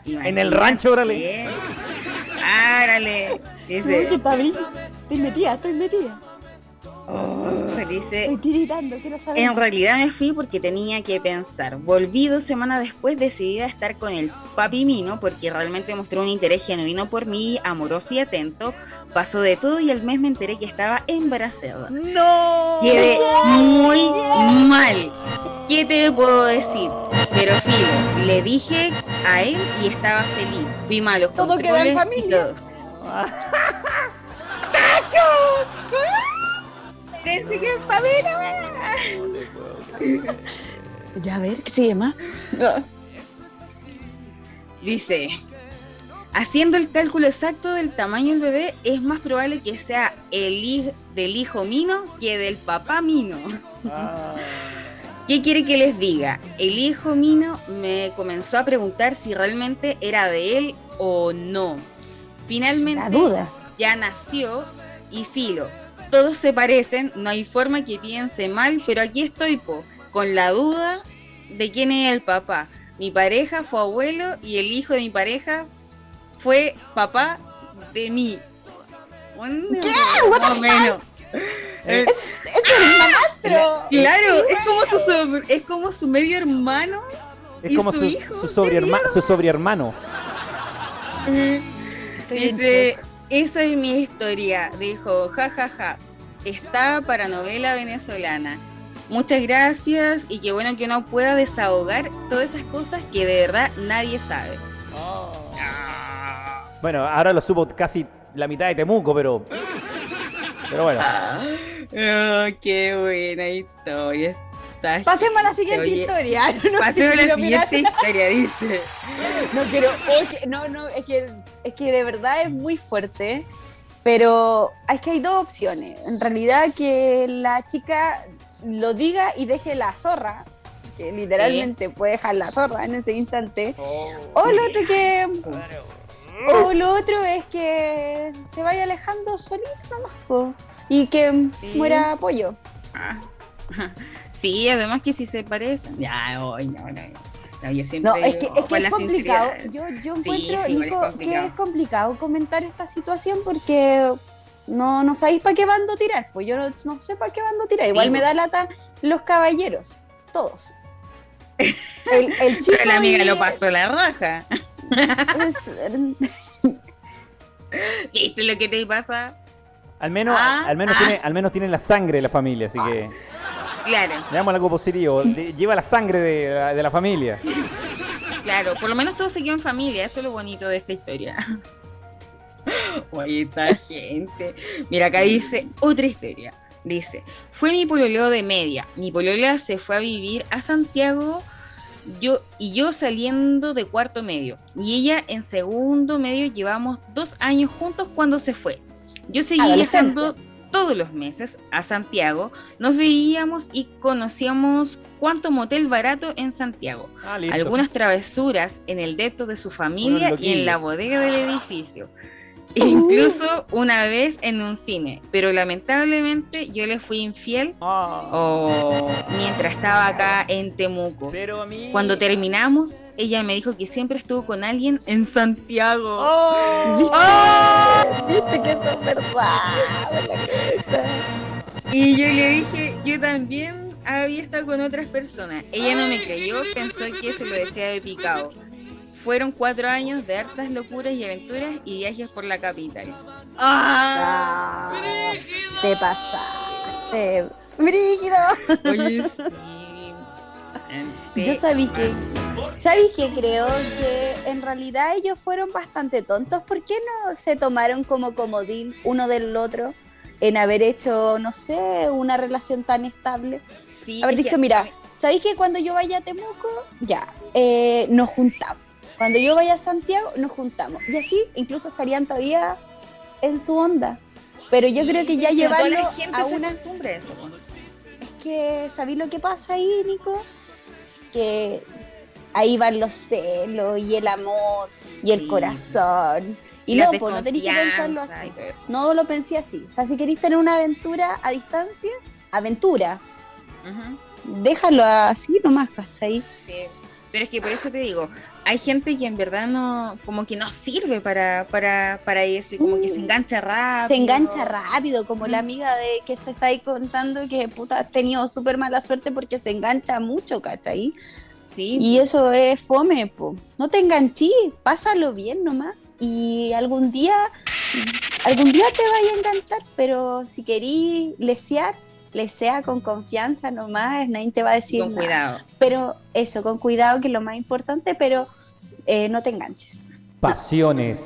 En el rancho, órale. Árale. Uy, Dice, bien. Estoy metida, estoy metida. oh, dice, Estoy tiritando, quiero saber. en realidad me fui porque tenía que pensar. Volví dos semanas después decidida a estar con el papi Mino porque realmente mostró un interés genuino por mí, amoroso y atento. Pasó de todo y al mes me enteré que estaba embarazada. ¡No! Quedé muy mal. ¿Qué te puedo decir? Pero filo, le dije a él y estaba feliz. Fui malo. Todo queda en familia. Pensé que en familia. Ya, a ver, ¿qué se llama? Dice, haciendo el cálculo exacto del tamaño del bebé, es más probable que sea el hijo del hijo Mino que del papá Mino. Ah. ¿Qué quiere que les diga? El hijo Mino me comenzó a preguntar si realmente era de él o no. Finalmente La duda. ya nació y filo. Todos se parecen, no hay forma que piense mal, pero aquí estoy po, con la duda de quién es el papá. Mi pareja fue abuelo y el hijo de mi pareja fue papá de mí. ¿Qué? Más o menos. Eh, Es, es el hermanastro. Claro, es como su sobre- es como su medio hermano. es ¿Y como su su, hijo? su, sobrehermano. Dice, esa es mi historia, dijo, jajaja, ja, ja. está para novela venezolana. Muchas gracias y qué bueno que uno pueda desahogar todas esas cosas que de verdad nadie sabe. Bueno, ahora lo supo casi la mitad de Temuco, pero. Pero bueno. Oh, qué buena historia. Está Pasemos a la siguiente Oye, historia. No, Pasemos a la quiero mirar- siguiente historia, dice. No, pero es que, no, no, es que, es que de verdad es muy fuerte. Pero es que hay dos opciones. En realidad que la chica lo diga y deje la zorra, que literalmente puede dejar la zorra en ese instante. O lo otro que. O lo otro es que se vaya alejando solito nomás, po, y que Sí. muera pollo. Ah. Sí, además que si se parecen. Ya, hoy no, no, no, yo siempre No, es que, es, que es complicado. Yo, yo encuentro, sí, es que es complicado comentar esta situación porque no, no sabéis para qué bando tirar. Pues yo no, no sé para qué bando tirar. Igual Sí, me da lata los caballeros, todos. El, el chico Pero la amiga y- lo pasó la raja. ¿Viste lo que te pasa? Al menos, Ah, al menos ah. tiene, al menos tiene la sangre de la familia, así que. Claro, Veamos algo positivo. de- Lleva la sangre de la, de la familia. claro. Por lo menos todo se quedó en familia. Eso es lo bonito de esta historia. Oye, esta gente. Mira, acá dice otra historia. Dice, fue mi pololeo de media. Mi polola se fue a vivir a Santiago yo y yo saliendo de cuarto medio. Y ella en segundo medio llevamos dos años juntos cuando se fue. Yo seguí viajando todos los meses a Santiago, nos veíamos y conocíamos cuánto motel barato en Santiago. Ah. Algunas travesuras en el depto de su familia y en la bodega del edificio. Incluso una vez en un cine, pero lamentablemente yo le fui infiel Ah. mientras estaba acá en Temuco. Pero a mí... Cuando terminamos, ella me dijo que siempre estuvo con alguien en Santiago. Oh. ¿Viste? ¿Viste que eso es verdad? Y yo le dije, yo también había estado con otras personas. Ella no me creyó, pensó que se lo decía de picado. Fueron cuatro años de hartas locuras y aventuras y viajes por la capital. ¡Ah! Ah, te pasaste. Brígido. Oye, sí. Yo sabí que, sabí que creo que en realidad ellos fueron bastante tontos. ¿Por qué no se tomaron como comodín uno del otro en haber hecho, no sé, una relación tan estable? Sí, Haber es dicho, que- mira, ¿sabéis que cuando yo vaya a Temuco, ya, eh, nos juntamos? Cuando yo vaya a Santiago, nos juntamos. Y así incluso estarían todavía en su onda. Pero yo creo que ya Sí, llevarlo gente a una eso. po. es que, ¿sabéis lo que pasa ahí, Nico? Que ahí van los celos y el amor y el Sí. corazón. Y no, pues no tenéis que pensarlo así. No lo pensé así. O sea, si queréis tener una aventura a distancia, aventura. Déjalo así nomás, ¿cachai? Sí, pero es que por eso te digo, hay gente que en verdad no, como que no sirve para, para, para eso y como que se engancha rápido. Se engancha rápido, como la Mm. amiga de que te está ahí contando que puta has tenido súper mala suerte porque se engancha mucho, ¿cachai? Sí, Y eso es fome, po. No te enganchí, pásalo bien nomás. Y algún día, algún día te vaya a enganchar, pero si querís lesear, lesea con confianza nomás, nadie te va a decir con nada. cuidado. Pero eso, con cuidado, que es lo más importante, pero eh, no te enganches. Pasiones.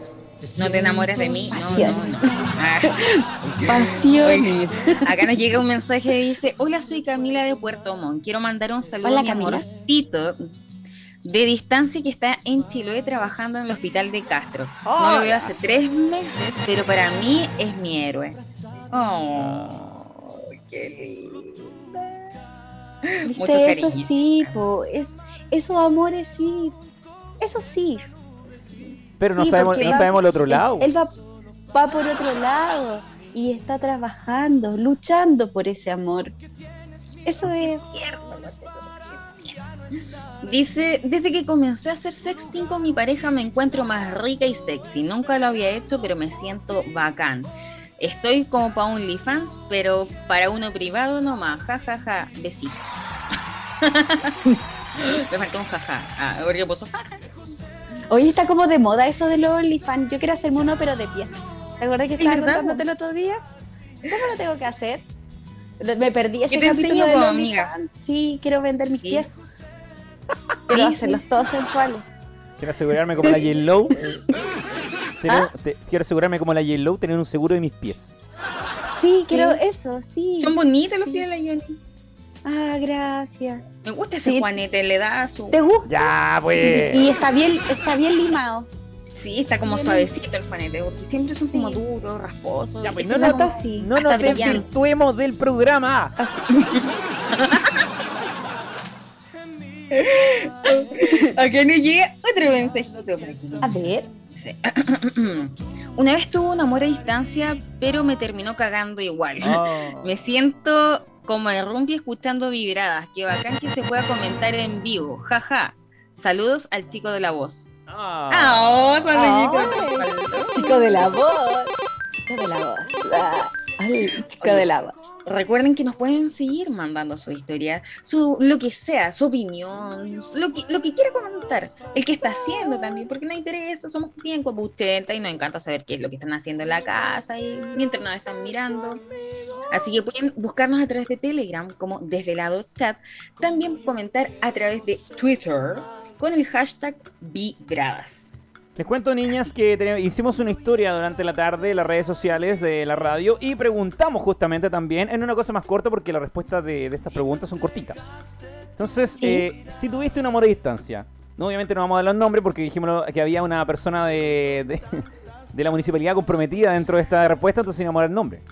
No te enamores de mí. No, Pasión. no, no. Ah, Pasiones. acá nos llega un mensaje que dice, hola, soy Camila de Puerto Montt. Quiero mandar un saludo Hola, a mi Camila. amorcito de distancia que está en Chiloé trabajando en el hospital de Castro. No lo veo hace tres meses, pero para mí es mi héroe. Oh, qué linda. Eso cariño. sí, po. Es, esos amores sí. Eso sí. Pero no Sí, sabemos, no va- sabemos el otro él- lado. Él, va, va por otro lado y está trabajando, luchando por ese amor. Eso es. Dice, desde que comencé a hacer sexting con mi pareja me encuentro más rica y sexy. Nunca lo había hecho, pero me siento bacán. Estoy como para OnlyFans, pero para uno privado nomás. Ja, ja, ja. Besitos. me faltó un jaja. Ah, porque puso jaja. Hoy está como de moda eso de los OnlyFans. Yo quiero hacerme uno, pero de pies. ¿Te acuerdas que Es estaba contándote el otro día? ¿Cómo lo tengo que hacer? Me perdí ese te capítulo enseño, de los amiga? OnlyFans. Sí, quiero vender mis Sí. pies. Quiero Sí, hacerlos todos sensuales. Quiero asegurarme como la J-Lo. Tener- te- quiero asegurarme como la J-Lo tener un seguro de mis pies. Sí, quiero eso, sí. Son bonitos los Sí. pies de la Jenny. Ah, gracias. Me gusta ese Sí. Juanete, le da su... ¿Te gusta? Ya, pues. Y está bien, está bien limado. Sí, está como Bien. suavecito el Juanete, porque siempre son como Sí. duros, rasposos. Ya, pues, no, es no, como- Noto sí. No nos desvirtuemos del programa. Acá nos llega otro mensajito. aquí. A ver. Dice, Una vez tuve un amor a distancia, pero me terminó cagando igual. Oh. Me siento como el rumpi escuchando vibradas. Qué bacán que se pueda comentar en vivo. Jaja. Saludos al chico de la voz. Ah. ¡Ah! oh, chico de la voz. Chico de la voz. Ah, ay, chico de la voz. Recuerden que nos pueden seguir mandando su historia, su lo que sea, su opinión, lo que, lo que quiera comentar, el que está haciendo también, porque nos interesa, somos bien copuchenta y nos encanta saber qué es lo que están haciendo en la casa y mientras nos están mirando. Así que pueden buscarnos a través de Telegram como Desvelado Chat, también comentar a través de Twitter con el hashtag Vibradas. Les cuento, niñas, que tenemos- hicimos una historia durante la tarde en las redes sociales de la radio y preguntamos justamente también en una cosa más corta porque las respuestas de, de estas preguntas son cortitas. Entonces, Sí. eh, si tuviste un amor a distancia, no, obviamente no vamos a dar los nombres porque dijimos que había una persona de, de, de la municipalidad comprometida dentro de esta respuesta, entonces no vamos a dar el nombre.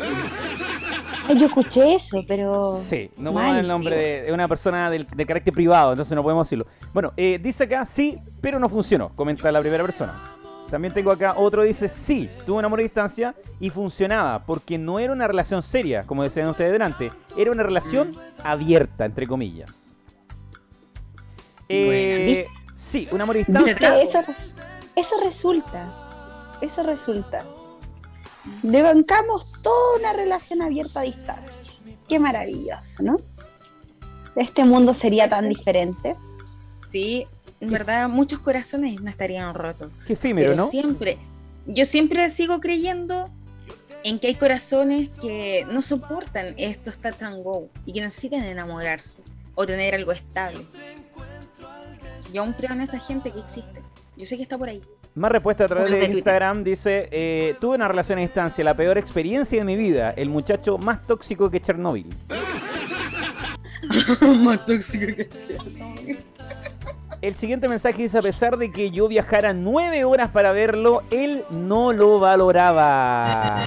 Ay, yo escuché eso, pero. Sí, no podemos el nombre de, de una persona del- de carácter privado, entonces no podemos decirlo. Bueno, eh, dice acá sí, pero no funcionó, comenta la primera persona. También tengo acá otro dice sí, tuve un amor a distancia y funcionaba, porque no era una relación seria, como decían ustedes delante, era una relación abierta, entre comillas. Eh, sí, un amor a distancia. Eso, eso resulta. Eso resulta. Debancamos toda una relación abierta a distancia. Qué maravilloso, ¿no? Este mundo sería tan diferente. Sí, en verdad muchos corazones no estarían rotos. Qué efímero, Pero ¿no? siempre, yo siempre sigo creyendo en que hay corazones que no soportan estos touch and go y que necesitan enamorarse o tener algo estable. Yo aún creo en esa gente que existe. Yo sé que está por ahí. Más respuesta a través de Twitter. Instagram dice, eh, tuve una relación a distancia, la peor experiencia de mi vida, el muchacho más tóxico que Chernobyl. Más tóxico que El siguiente mensaje dice, a pesar de que yo viajara nueve horas para verlo, él no lo valoraba.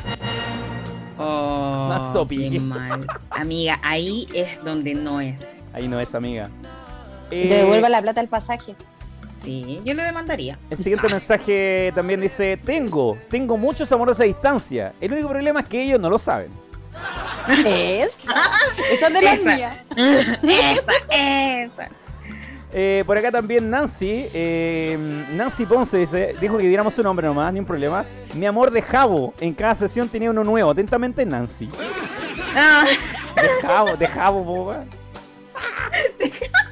Oh, Más sopi. qué mal. Amiga, ahí es donde no es. Ahí no es, amiga. Le Eh, devuelva la plata al pasaje. Sí, yo le demandaría. El siguiente mensaje también dice, tengo, tengo muchos amores a distancia. El único problema es que ellos no lo saben. ¿Es? Esa es de la Esa. mía. esa, esa. Eh, por acá también Nancy, eh, Nancy Ponce dice, dijo que diéramos su nombre nomás, ni un problema. Mi amor de Jabo, en cada sesión tenía uno nuevo. Atentamente Nancy. Ah, De Jabo, de Jabo, weón. De Jabo,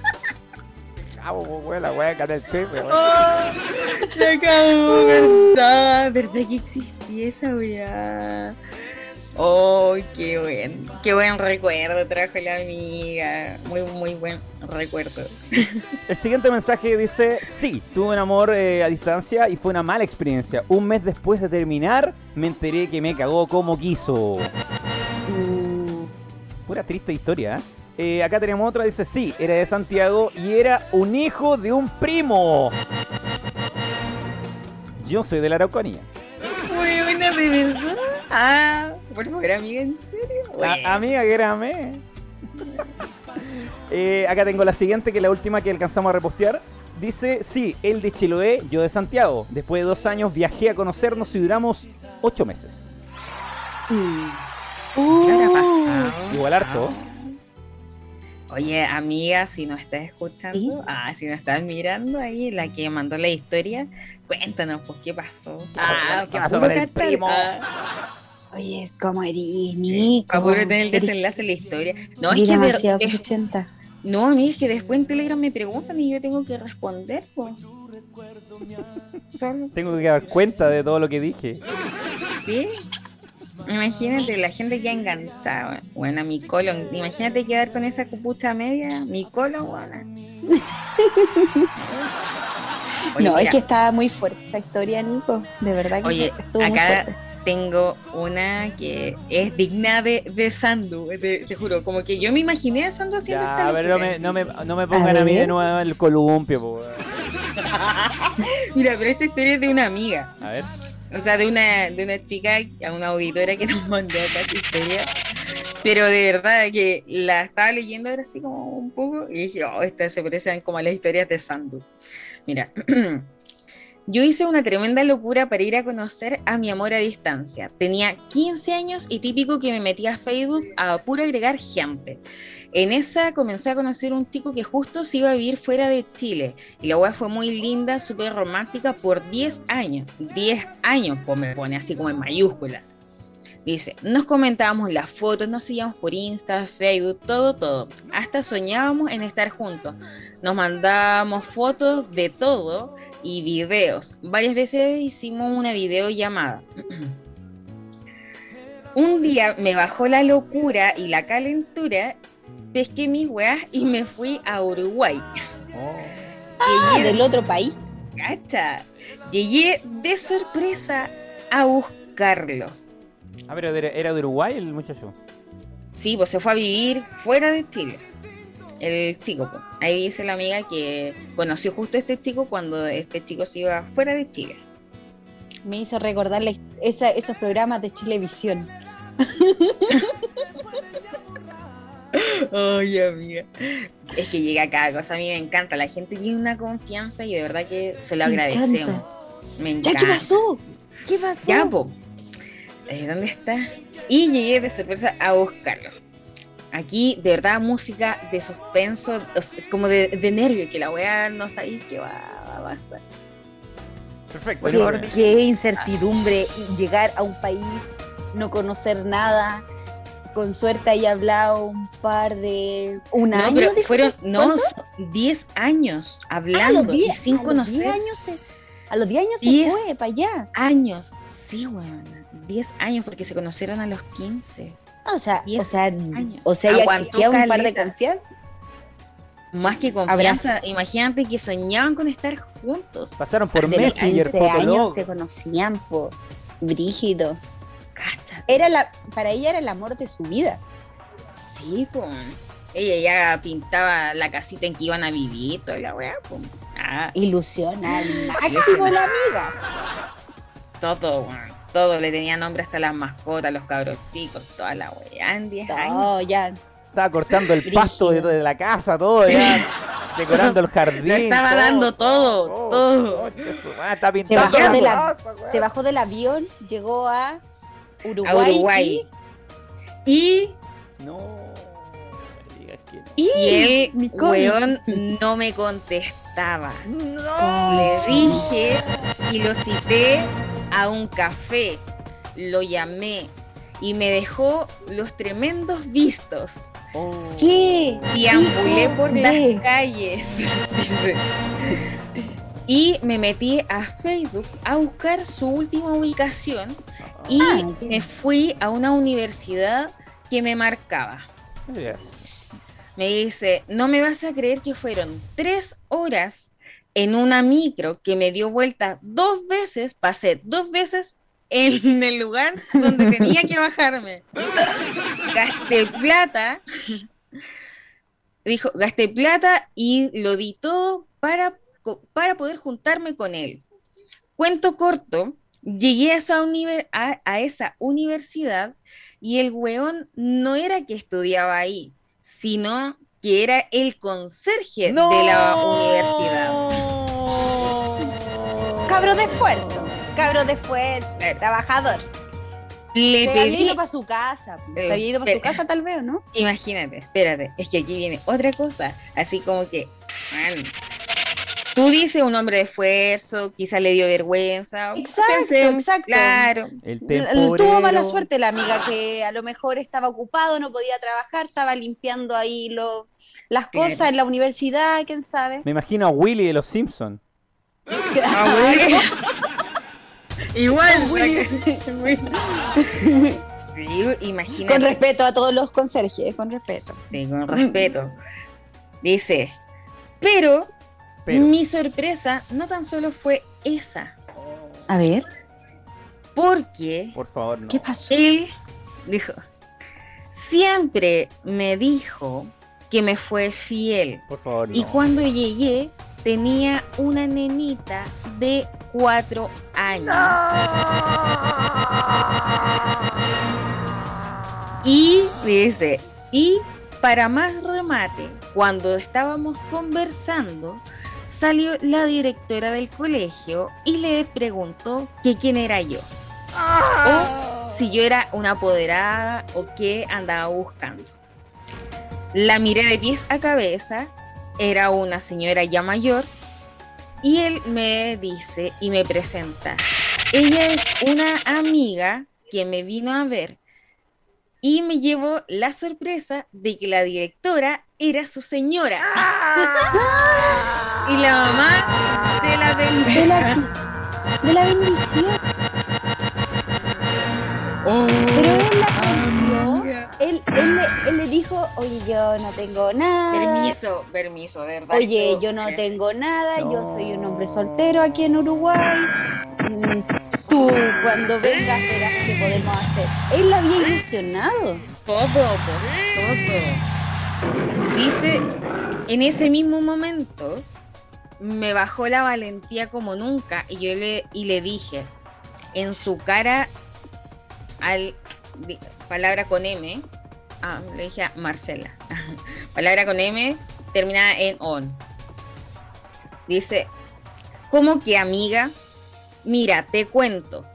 po, weón, la weá weón. oh, se acabó, verdad. ¿Verdad que existía esa weá? Oh, qué buen, qué buen recuerdo trajo la amiga. Muy, muy buen recuerdo. El siguiente mensaje dice, sí, tuve un amor eh, a distancia y fue una mala experiencia. Un mes después de terminar, me enteré que me cagó como quiso. Mm, Pura triste historia, ¿eh? Eh, acá tenemos otra, dice, sí, era de Santiago y era un hijo de un primo. Yo soy de la Araucanía. Muy buena, de verdad. Ah, por favor, amiga, ¿en serio? La Bueno. amiga que era me. Eh, acá tengo la siguiente, que es la última que alcanzamos a repostear. Dice, sí, él de Chiloé, yo de Santiago. Después de dos años viajé a conocernos y duramos ocho meses. mm. ¿Qué habrá Uh, pasado? Igual harto. Oye, amiga, si nos estás escuchando, ¿Sí? ah, si nos estás mirando ahí, la que mandó la historia, cuéntanos, pues, ¿qué pasó? Ah, ¿qué pa' pasó con el cachar, primo? ah, Oye, ¿cómo eres, Nico? pa' puro tener el Eres- desenlace de la historia. No, es eres que de- demasiado es- 80. no, amiga, es que después en Telegram me preguntan y yo tengo que responder, pues. Tengo que dar cuenta de todo lo que dije. ¿Sí? Imagínate, la gente que ha enganchado. Bueno, mi colon. Imagínate quedar con esa cupucha media. Mi colon, bueno. Oye, no, mira, es que estaba muy fuerte esa historia, Nico. De verdad que Oye, estuvo muy acá fuerte. tengo una que es digna de, de Sandu, te juro. Como que yo me imaginé a Sandu haciendo Ya, esta pero no locura. me, no me, no me pongan a, mí de ver. nuevo el columpio, po. Mira, pero esta historia es de una amiga. A ver. O sea, de una, de una chica, a una auditora que nos mandó acá su historia. Pero de verdad que la estaba leyendo era así como un poco y dije, oh, estas se parecen como a las historias de Sandu. Mira, yo hice una tremenda locura para ir a conocer a mi amor a distancia. Tenía 15 años y típico que me metía a Facebook a puro agregar gente. En esa comencé a conocer un chico que justo se iba a vivir fuera de Chile. Y la weá fue muy linda, súper romántica por 10 años. 10 años, pues me pone así como en mayúscula. Dice, nos comentábamos las fotos, nos seguíamos por Insta, Facebook, todo, todo. Hasta soñábamos en estar juntos. Nos mandábamos fotos de todo y videos. Varias veces hicimos una videollamada. Un día me bajó la locura y la calentura, pesqué mis weas y me fui a Uruguay. Ah, Llegué- del otro país. Cacha. Llegué de sorpresa a buscarlo. Ah, pero era era de Uruguay el muchacho. Sí, pues se fue a vivir fuera de Chile. El chico, pues. Ahí dice la amiga que conoció justo a este chico cuando este chico se iba fuera de Chile. Me hizo recordar la esa- esos programas de Chilevisión. Ay, amiga. Es que llega cada cosa, a mí me encanta. La gente tiene una confianza y de verdad que se lo Me agradecemos. encanta. Me ¿Ya encanta. qué pasó? ¿Qué pasó? Ya, po. Eh, ¿Dónde está? Y llegué de sorpresa a buscarlo. Aquí, de verdad, música de suspenso, o sea, como de, de nervio, que la weá no sabéis qué va, va a pasar. Perfecto. Qué, Por- qué incertidumbre y llegar a un país, no conocer nada. Con suerte haya hablado un par de. ¿Un No, año? pero fueron, no, ¿cuánto? 10 años Ah, hablando los y 10 sin a los 10 conocer. años se, a los 10 años se 10 fue para allá. años, sí, weón. 10 años porque se conocieron a los 15. Ah, O sea, o 10 sea, años. o sea, ya existía un par de confianza. Más que confianza, imagínate que soñaban con estar juntos. Pasaron por Hace Messenger, 15 años Fotolog. se conocían por brígido. Cáchate. Era la, para ella era el amor de su vida. Sí, pues. Ella ya pintaba la casita en que iban a vivir, toda la weá, pues. Ah, Ilusión al máximo la amiga. todo, weón. Todo, le tenía nombre hasta las mascotas, los cabros chicos, toda la weá en 10 años. No, ya. Estaba cortando el Brígido. pasto de, de la casa, todo ya. decorando el jardín. Le estaba todo. dando todo, todo. Madre, Está Se pintando bajó, de la, casa, weón. se bajó del avión, llegó a Uruguay. A Uruguay. Y, No. me digas que no. Y, y el Nicole. weón no me contestaba. No. Le dije y lo cité a un café. Lo llamé y me dejó los tremendos vistos. Oh. ¿Qué? Deambulé Hijo por las calles. y me metí a Facebook a buscar su última ubicación y Ah, me fui a una universidad que me marcaba. Me dice, no me vas a creer que fueron tres horas en una micro que me dio vuelta dos veces, pasé dos veces en el lugar donde tenía que bajarme. Gasté plata, dijo, gasté plata y lo di todo para, para poder juntarme con él. Cuento corto, llegué a esa, a esa universidad y el weón no era que estudiaba ahí, sino que era el conserje de la universidad. Cabro de esfuerzo. Cabro de esfuerzo. Eh. Trabajador. Le Se había pedí, ido para su casa. Se Eh, había ido para su casa, tal vez, ¿o ¿no? imagínate, espérate, es que aquí viene otra cosa, así como que, man, tú dices un hombre de esfuerzo, quizá le dio vergüenza. Exacto, pensé, exacto. Claro, El. Tuvo mala suerte la amiga que a lo mejor estaba ocupado, no podía trabajar, estaba limpiando ahí lo- las Claro. cosas en la universidad, quién sabe. Me imagino a Willy de los Simpsons. Ah, bueno. Igual, sí, imagínate. Con respeto a todos los conserjes, con respeto. Sí, con respeto. Dice, pero, Pero. mi sorpresa no tan solo fue esa, A ver, porque Por favor, no. ¿qué pasó? él dijo, siempre me dijo que me fue fiel. Por favor, no. Y cuando llegué, tenía una nenita de cuatro años. Y dice, y para más remate, cuando estábamos conversando, salió la directora del colegio y le preguntó que quién era yo. O si yo era una apoderada o qué andaba buscando. La miré de pies a cabeza, era una señora ya mayor, y él me dice y me presenta. Ella es una amiga que me vino a ver y me llevó la sorpresa de que la directora era su señora y la mamá de la De la, de la bendición. Oh, Pero él la cumplió. Él, él, le, él le dijo, oye, yo no tengo nada. Permiso, permiso, verdad. Oye, yo no tengo nada, yo soy un hombre soltero aquí en Uruguay. Mm, Cuando vengas verás qué podemos hacer. Él la había ilusionado. Todo, po, todo. Dice, en ese mismo momento me bajó la valentía como nunca y yo le, y le dije en su cara, al, palabra con M, Ah, le dije a Marcela. Palabra con M terminada en on. Dice, ¿cómo que amiga? Mira, te cuento.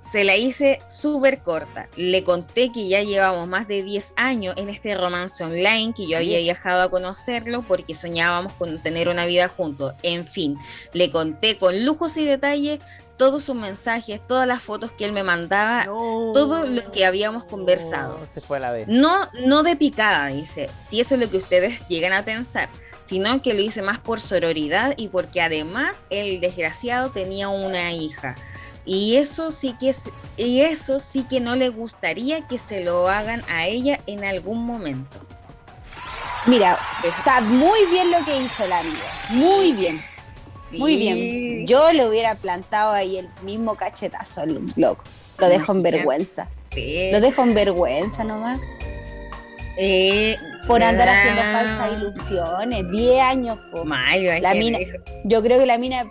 Se la hice súper corta. Le conté que ya llevamos más de 10 años en este romance online, que yo había viajado a conocerlo porque soñábamos con tener una vida juntos. En fin, le conté con lujos y detalles todos sus mensajes, todas las fotos que él me mandaba, todo lo que habíamos conversado. No, se fue a la vez. No, no de picada, dice, si eso es lo que ustedes llegan a pensar, sino que lo hice más por sororidad y porque además el desgraciado tenía una hija. Y eso sí que es, y eso sí que no le gustaría que se lo hagan a ella en algún momento. Mira, está muy bien lo que hizo la amiga. Muy bien. Muy bien. Yo le hubiera plantado ahí el mismo cachetazo al loco. Lo dejo en vergüenza. Lo dejo en vergüenza nomás. Eh, por andar haciendo falsas ilusiones. 10 años, po. la mina, yo creo que la mina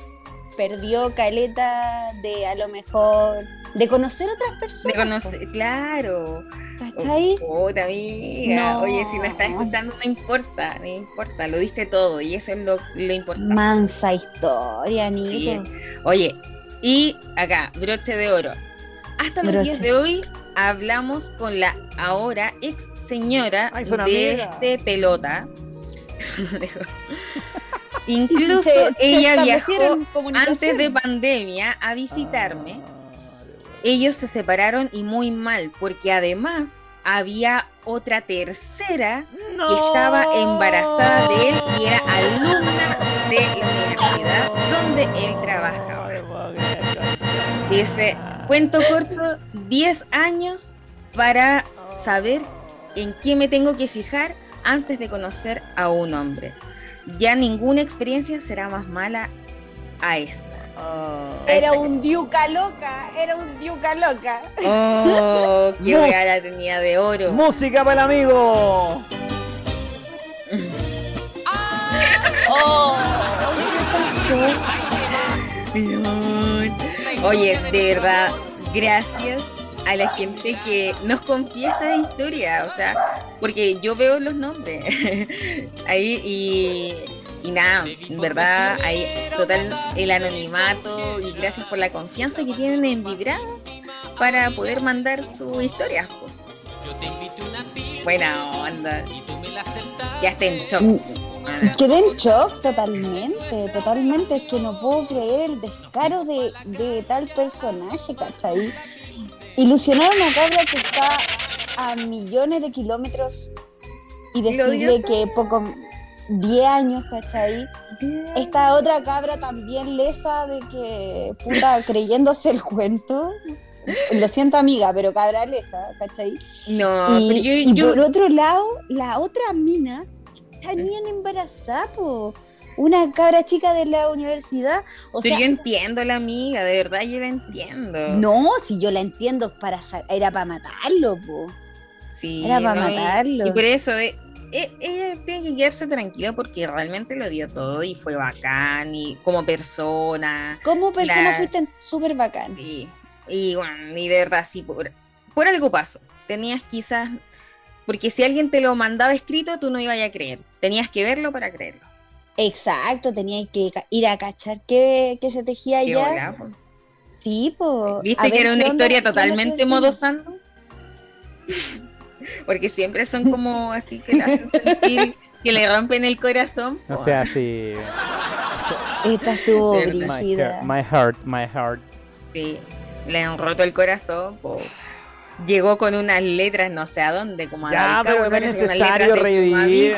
perdió caleta de a lo mejor de conocer otras personas. De conocer, claro. ¿Cachai? Oh, amiga. Oye, si me estás escuchando, no importa, no importa, lo diste todo y eso es lo, lo importante. Mansa historia, Nico. Oye, y acá, broche de oro. Hasta los días de hoy hablamos con la ahora ex señora de este pelota. Incluso ella viajó antes de pandemia a visitarme. Ah ellos se separaron y muy mal, porque además había otra tercera que estaba embarazada de él y era alumna de la universidad donde él trabajaba. Dice, cuento corto, 10 años para saber en qué me tengo que fijar antes de conocer a un hombre. Ya ninguna experiencia será más mala a esta. Oh. era un diuca loca, era un diuca loca. Oh, qué la tenía de oro. Música para el amigo. oh, Oye, de verdad, gracias a la gente que nos confía esta historia, o sea, porque yo veo los nombres ahí y y nada, en verdad, hay total el anonimato y gracias por la confianza que tienen en Vibra para poder mandar sus historias. Buena onda. Ya está en shock. Quedé en shock totalmente, totalmente. Es que no puedo creer el descaro de, de tal personaje, ¿cachai? Ilusionar a una cabra que está a millones de kilómetros y decirle que poco 10 años, ¿cachai? Esta otra cabra también lesa de que, puta, creyéndose el cuento. Lo siento, amiga, pero cabra lesa, ¿cachai? No, y, por otro lado, la otra mina también embarazada, po. Una cabra chica de la universidad. O sea, yo entiendo la amiga, de verdad yo la entiendo. No, si yo la entiendo, para era para matarlo, po. Sí, era para matarlo. Y por eso, eh, ella eh, tiene que quedarse tranquila porque realmente lo dio todo y fue bacán y como persona. Como persona fuiste súper bacán. Sí, y bueno, y de verdad, sí, por, por algo pasó. Tenías quizás, porque si alguien te lo mandaba escrito, tú no ibas a creer. Tenías que verlo para creerlo. Exacto, tenías que ir a cachar qué, se tejía allá. Sí, pues. ¿Viste que era una historia totalmente modosando? Porque siempre son como así que le hacen sentir que le rompen el corazón. O sea, sí. Esta estuvo brígida. My, heart, my heart. Sí, le han roto el corazón. Llegó con unas letras no sé a dónde, como a Ya, pero es necesario revivir.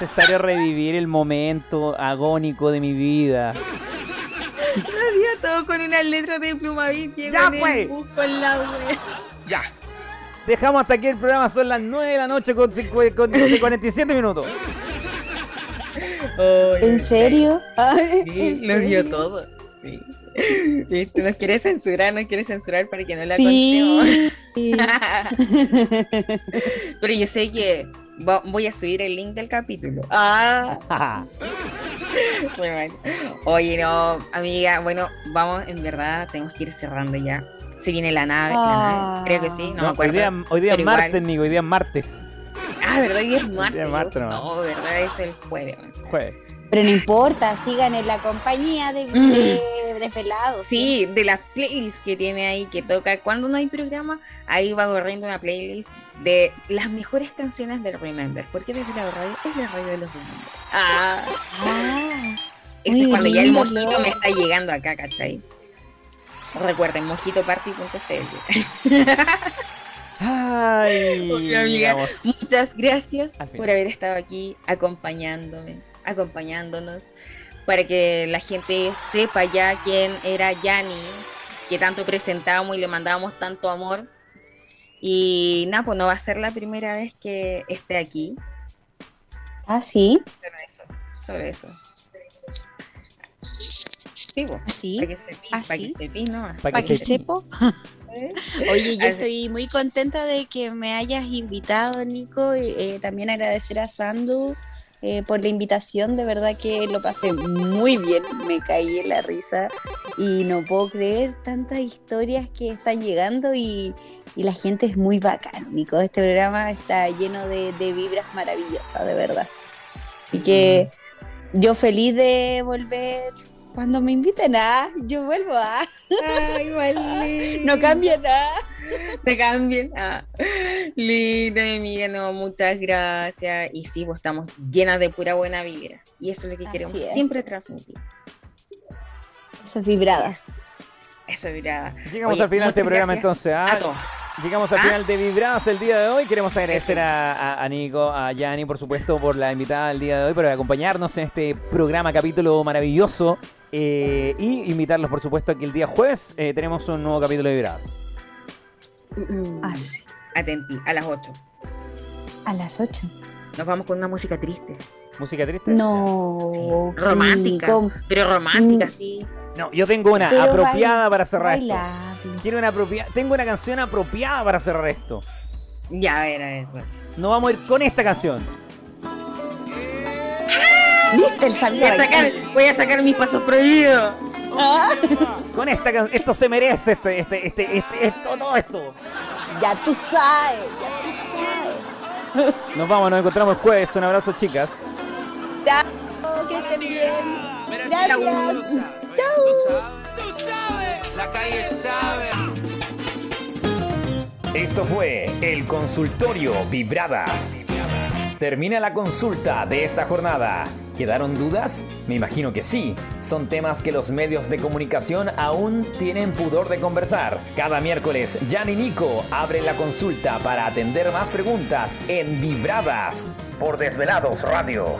Necesario revivir el momento agónico de mi vida. Hacía todo con unas letras de Plumavit. Ya, pues. Ya. Dejamos hasta aquí el programa, son las 9 de la noche con, 47 minutos. ¿En serio? Sí, lo dio todo. Sí. Nos quiere censurar, nos quiere censurar para que no la sí. Pero yo sé que voy a subir el link del capítulo. Ah. Oye, no, amiga, bueno, vamos, en verdad, tenemos que ir cerrando ya Se viene la nave, la nave. creo que sí, no, me No, hoy acuerdo. día, hoy día es igual. martes, Nico, hoy día es martes. Ah, ¿verdad? Hoy es martes. día es martes, no, nomás. ¿verdad? Es el jueves. Jueves. Pero no importa, sigan en la compañía de, Mm. de, de Felados. Sí, de las playlists que tiene ahí que toca cuando no hay programa, ahí va corriendo una playlist de las mejores canciones de Remember. Porque desde la radio es la radio de los Remember. Ah, Ah, Muy es cuando ya el mojito ¿no? me está llegando acá, ¿cachai? Recuerden, mojitoparty.cl. Ay, Oye, amiga. Muchas gracias por haber estado aquí acompañándome, acompañándonos, para que la gente sepa ya quién era Yanni, que tanto presentábamos y le mandábamos tanto amor. Y nada, pues no va a ser la primera vez que esté aquí. ah, sí, Solo eso, solo eso. Sí, pues, así. para que sepí, ¿Ah, para que nomás. Pa' Para que sepa. sepo. ¿Eh? Oye, yo Así- estoy muy contenta de que me hayas invitado, Nico. y, eh, también agradecer a Sandu eh, por la invitación. De verdad que lo pasé muy bien. Me caí en la risa y no puedo creer tantas historias que están llegando y, y la gente es muy bacana, Nico. Este programa está lleno de, de vibras maravillosas, de verdad. Así que yo feliz de volver. Cuando me inviten a, yo vuelvo a. Ay, vale. No cambia nada. te cambien. Ah, linda, mi amiga, no, muchas gracias. Y sí, pues estamos llenas de pura buena vibra. Y eso es lo que Así queremos es. siempre transmitir. Esas vibradas. Eso vibra. Llegamos Oye, al final de este programa entonces. ¿ah? A todos. Llegamos al ¿Ah? final de Vibradas el día de hoy. Queremos agradecer a, a- a Nico, a Yanni, por supuesto, por la invitada del día de hoy, por acompañarnos en este programa, capítulo maravilloso. Eh, y invitarlos, por supuesto, a que el día jueves eh, tenemos un nuevo capítulo de Vibradas. Así. Atenti, a las 8. A las 8. Nos vamos con una música triste. ¿Música triste? No. Romántica. Pero romántica, sí. No, yo tengo una Pero apropiada para cerrar esto. Quiero una apropia- Tengo una canción apropiada para cerrar esto. Ya, a ver, a ver. Nos vamos a ir con esta canción. ¿Viste el? Voy a sacar, voy a sacar mis pasos prohibidos. Con esta canción. Esto se merece, este, este, este, este, esto, todo esto. Ya tú sabes, ya tú sabes. Nos vamos, nos encontramos el jueves. Un abrazo, chicas. Chao, que estén bien. Gracias. La calle sabe. Esto fue el consultorio Vibradas. Termina la consulta de esta jornada. ¿Quedaron dudas? Me imagino que sí. Son temas que los medios de comunicación aún tienen pudor de conversar. Cada miércoles, Jan y Nico abren la consulta para atender más preguntas en Vibradas por Desvelados Radio.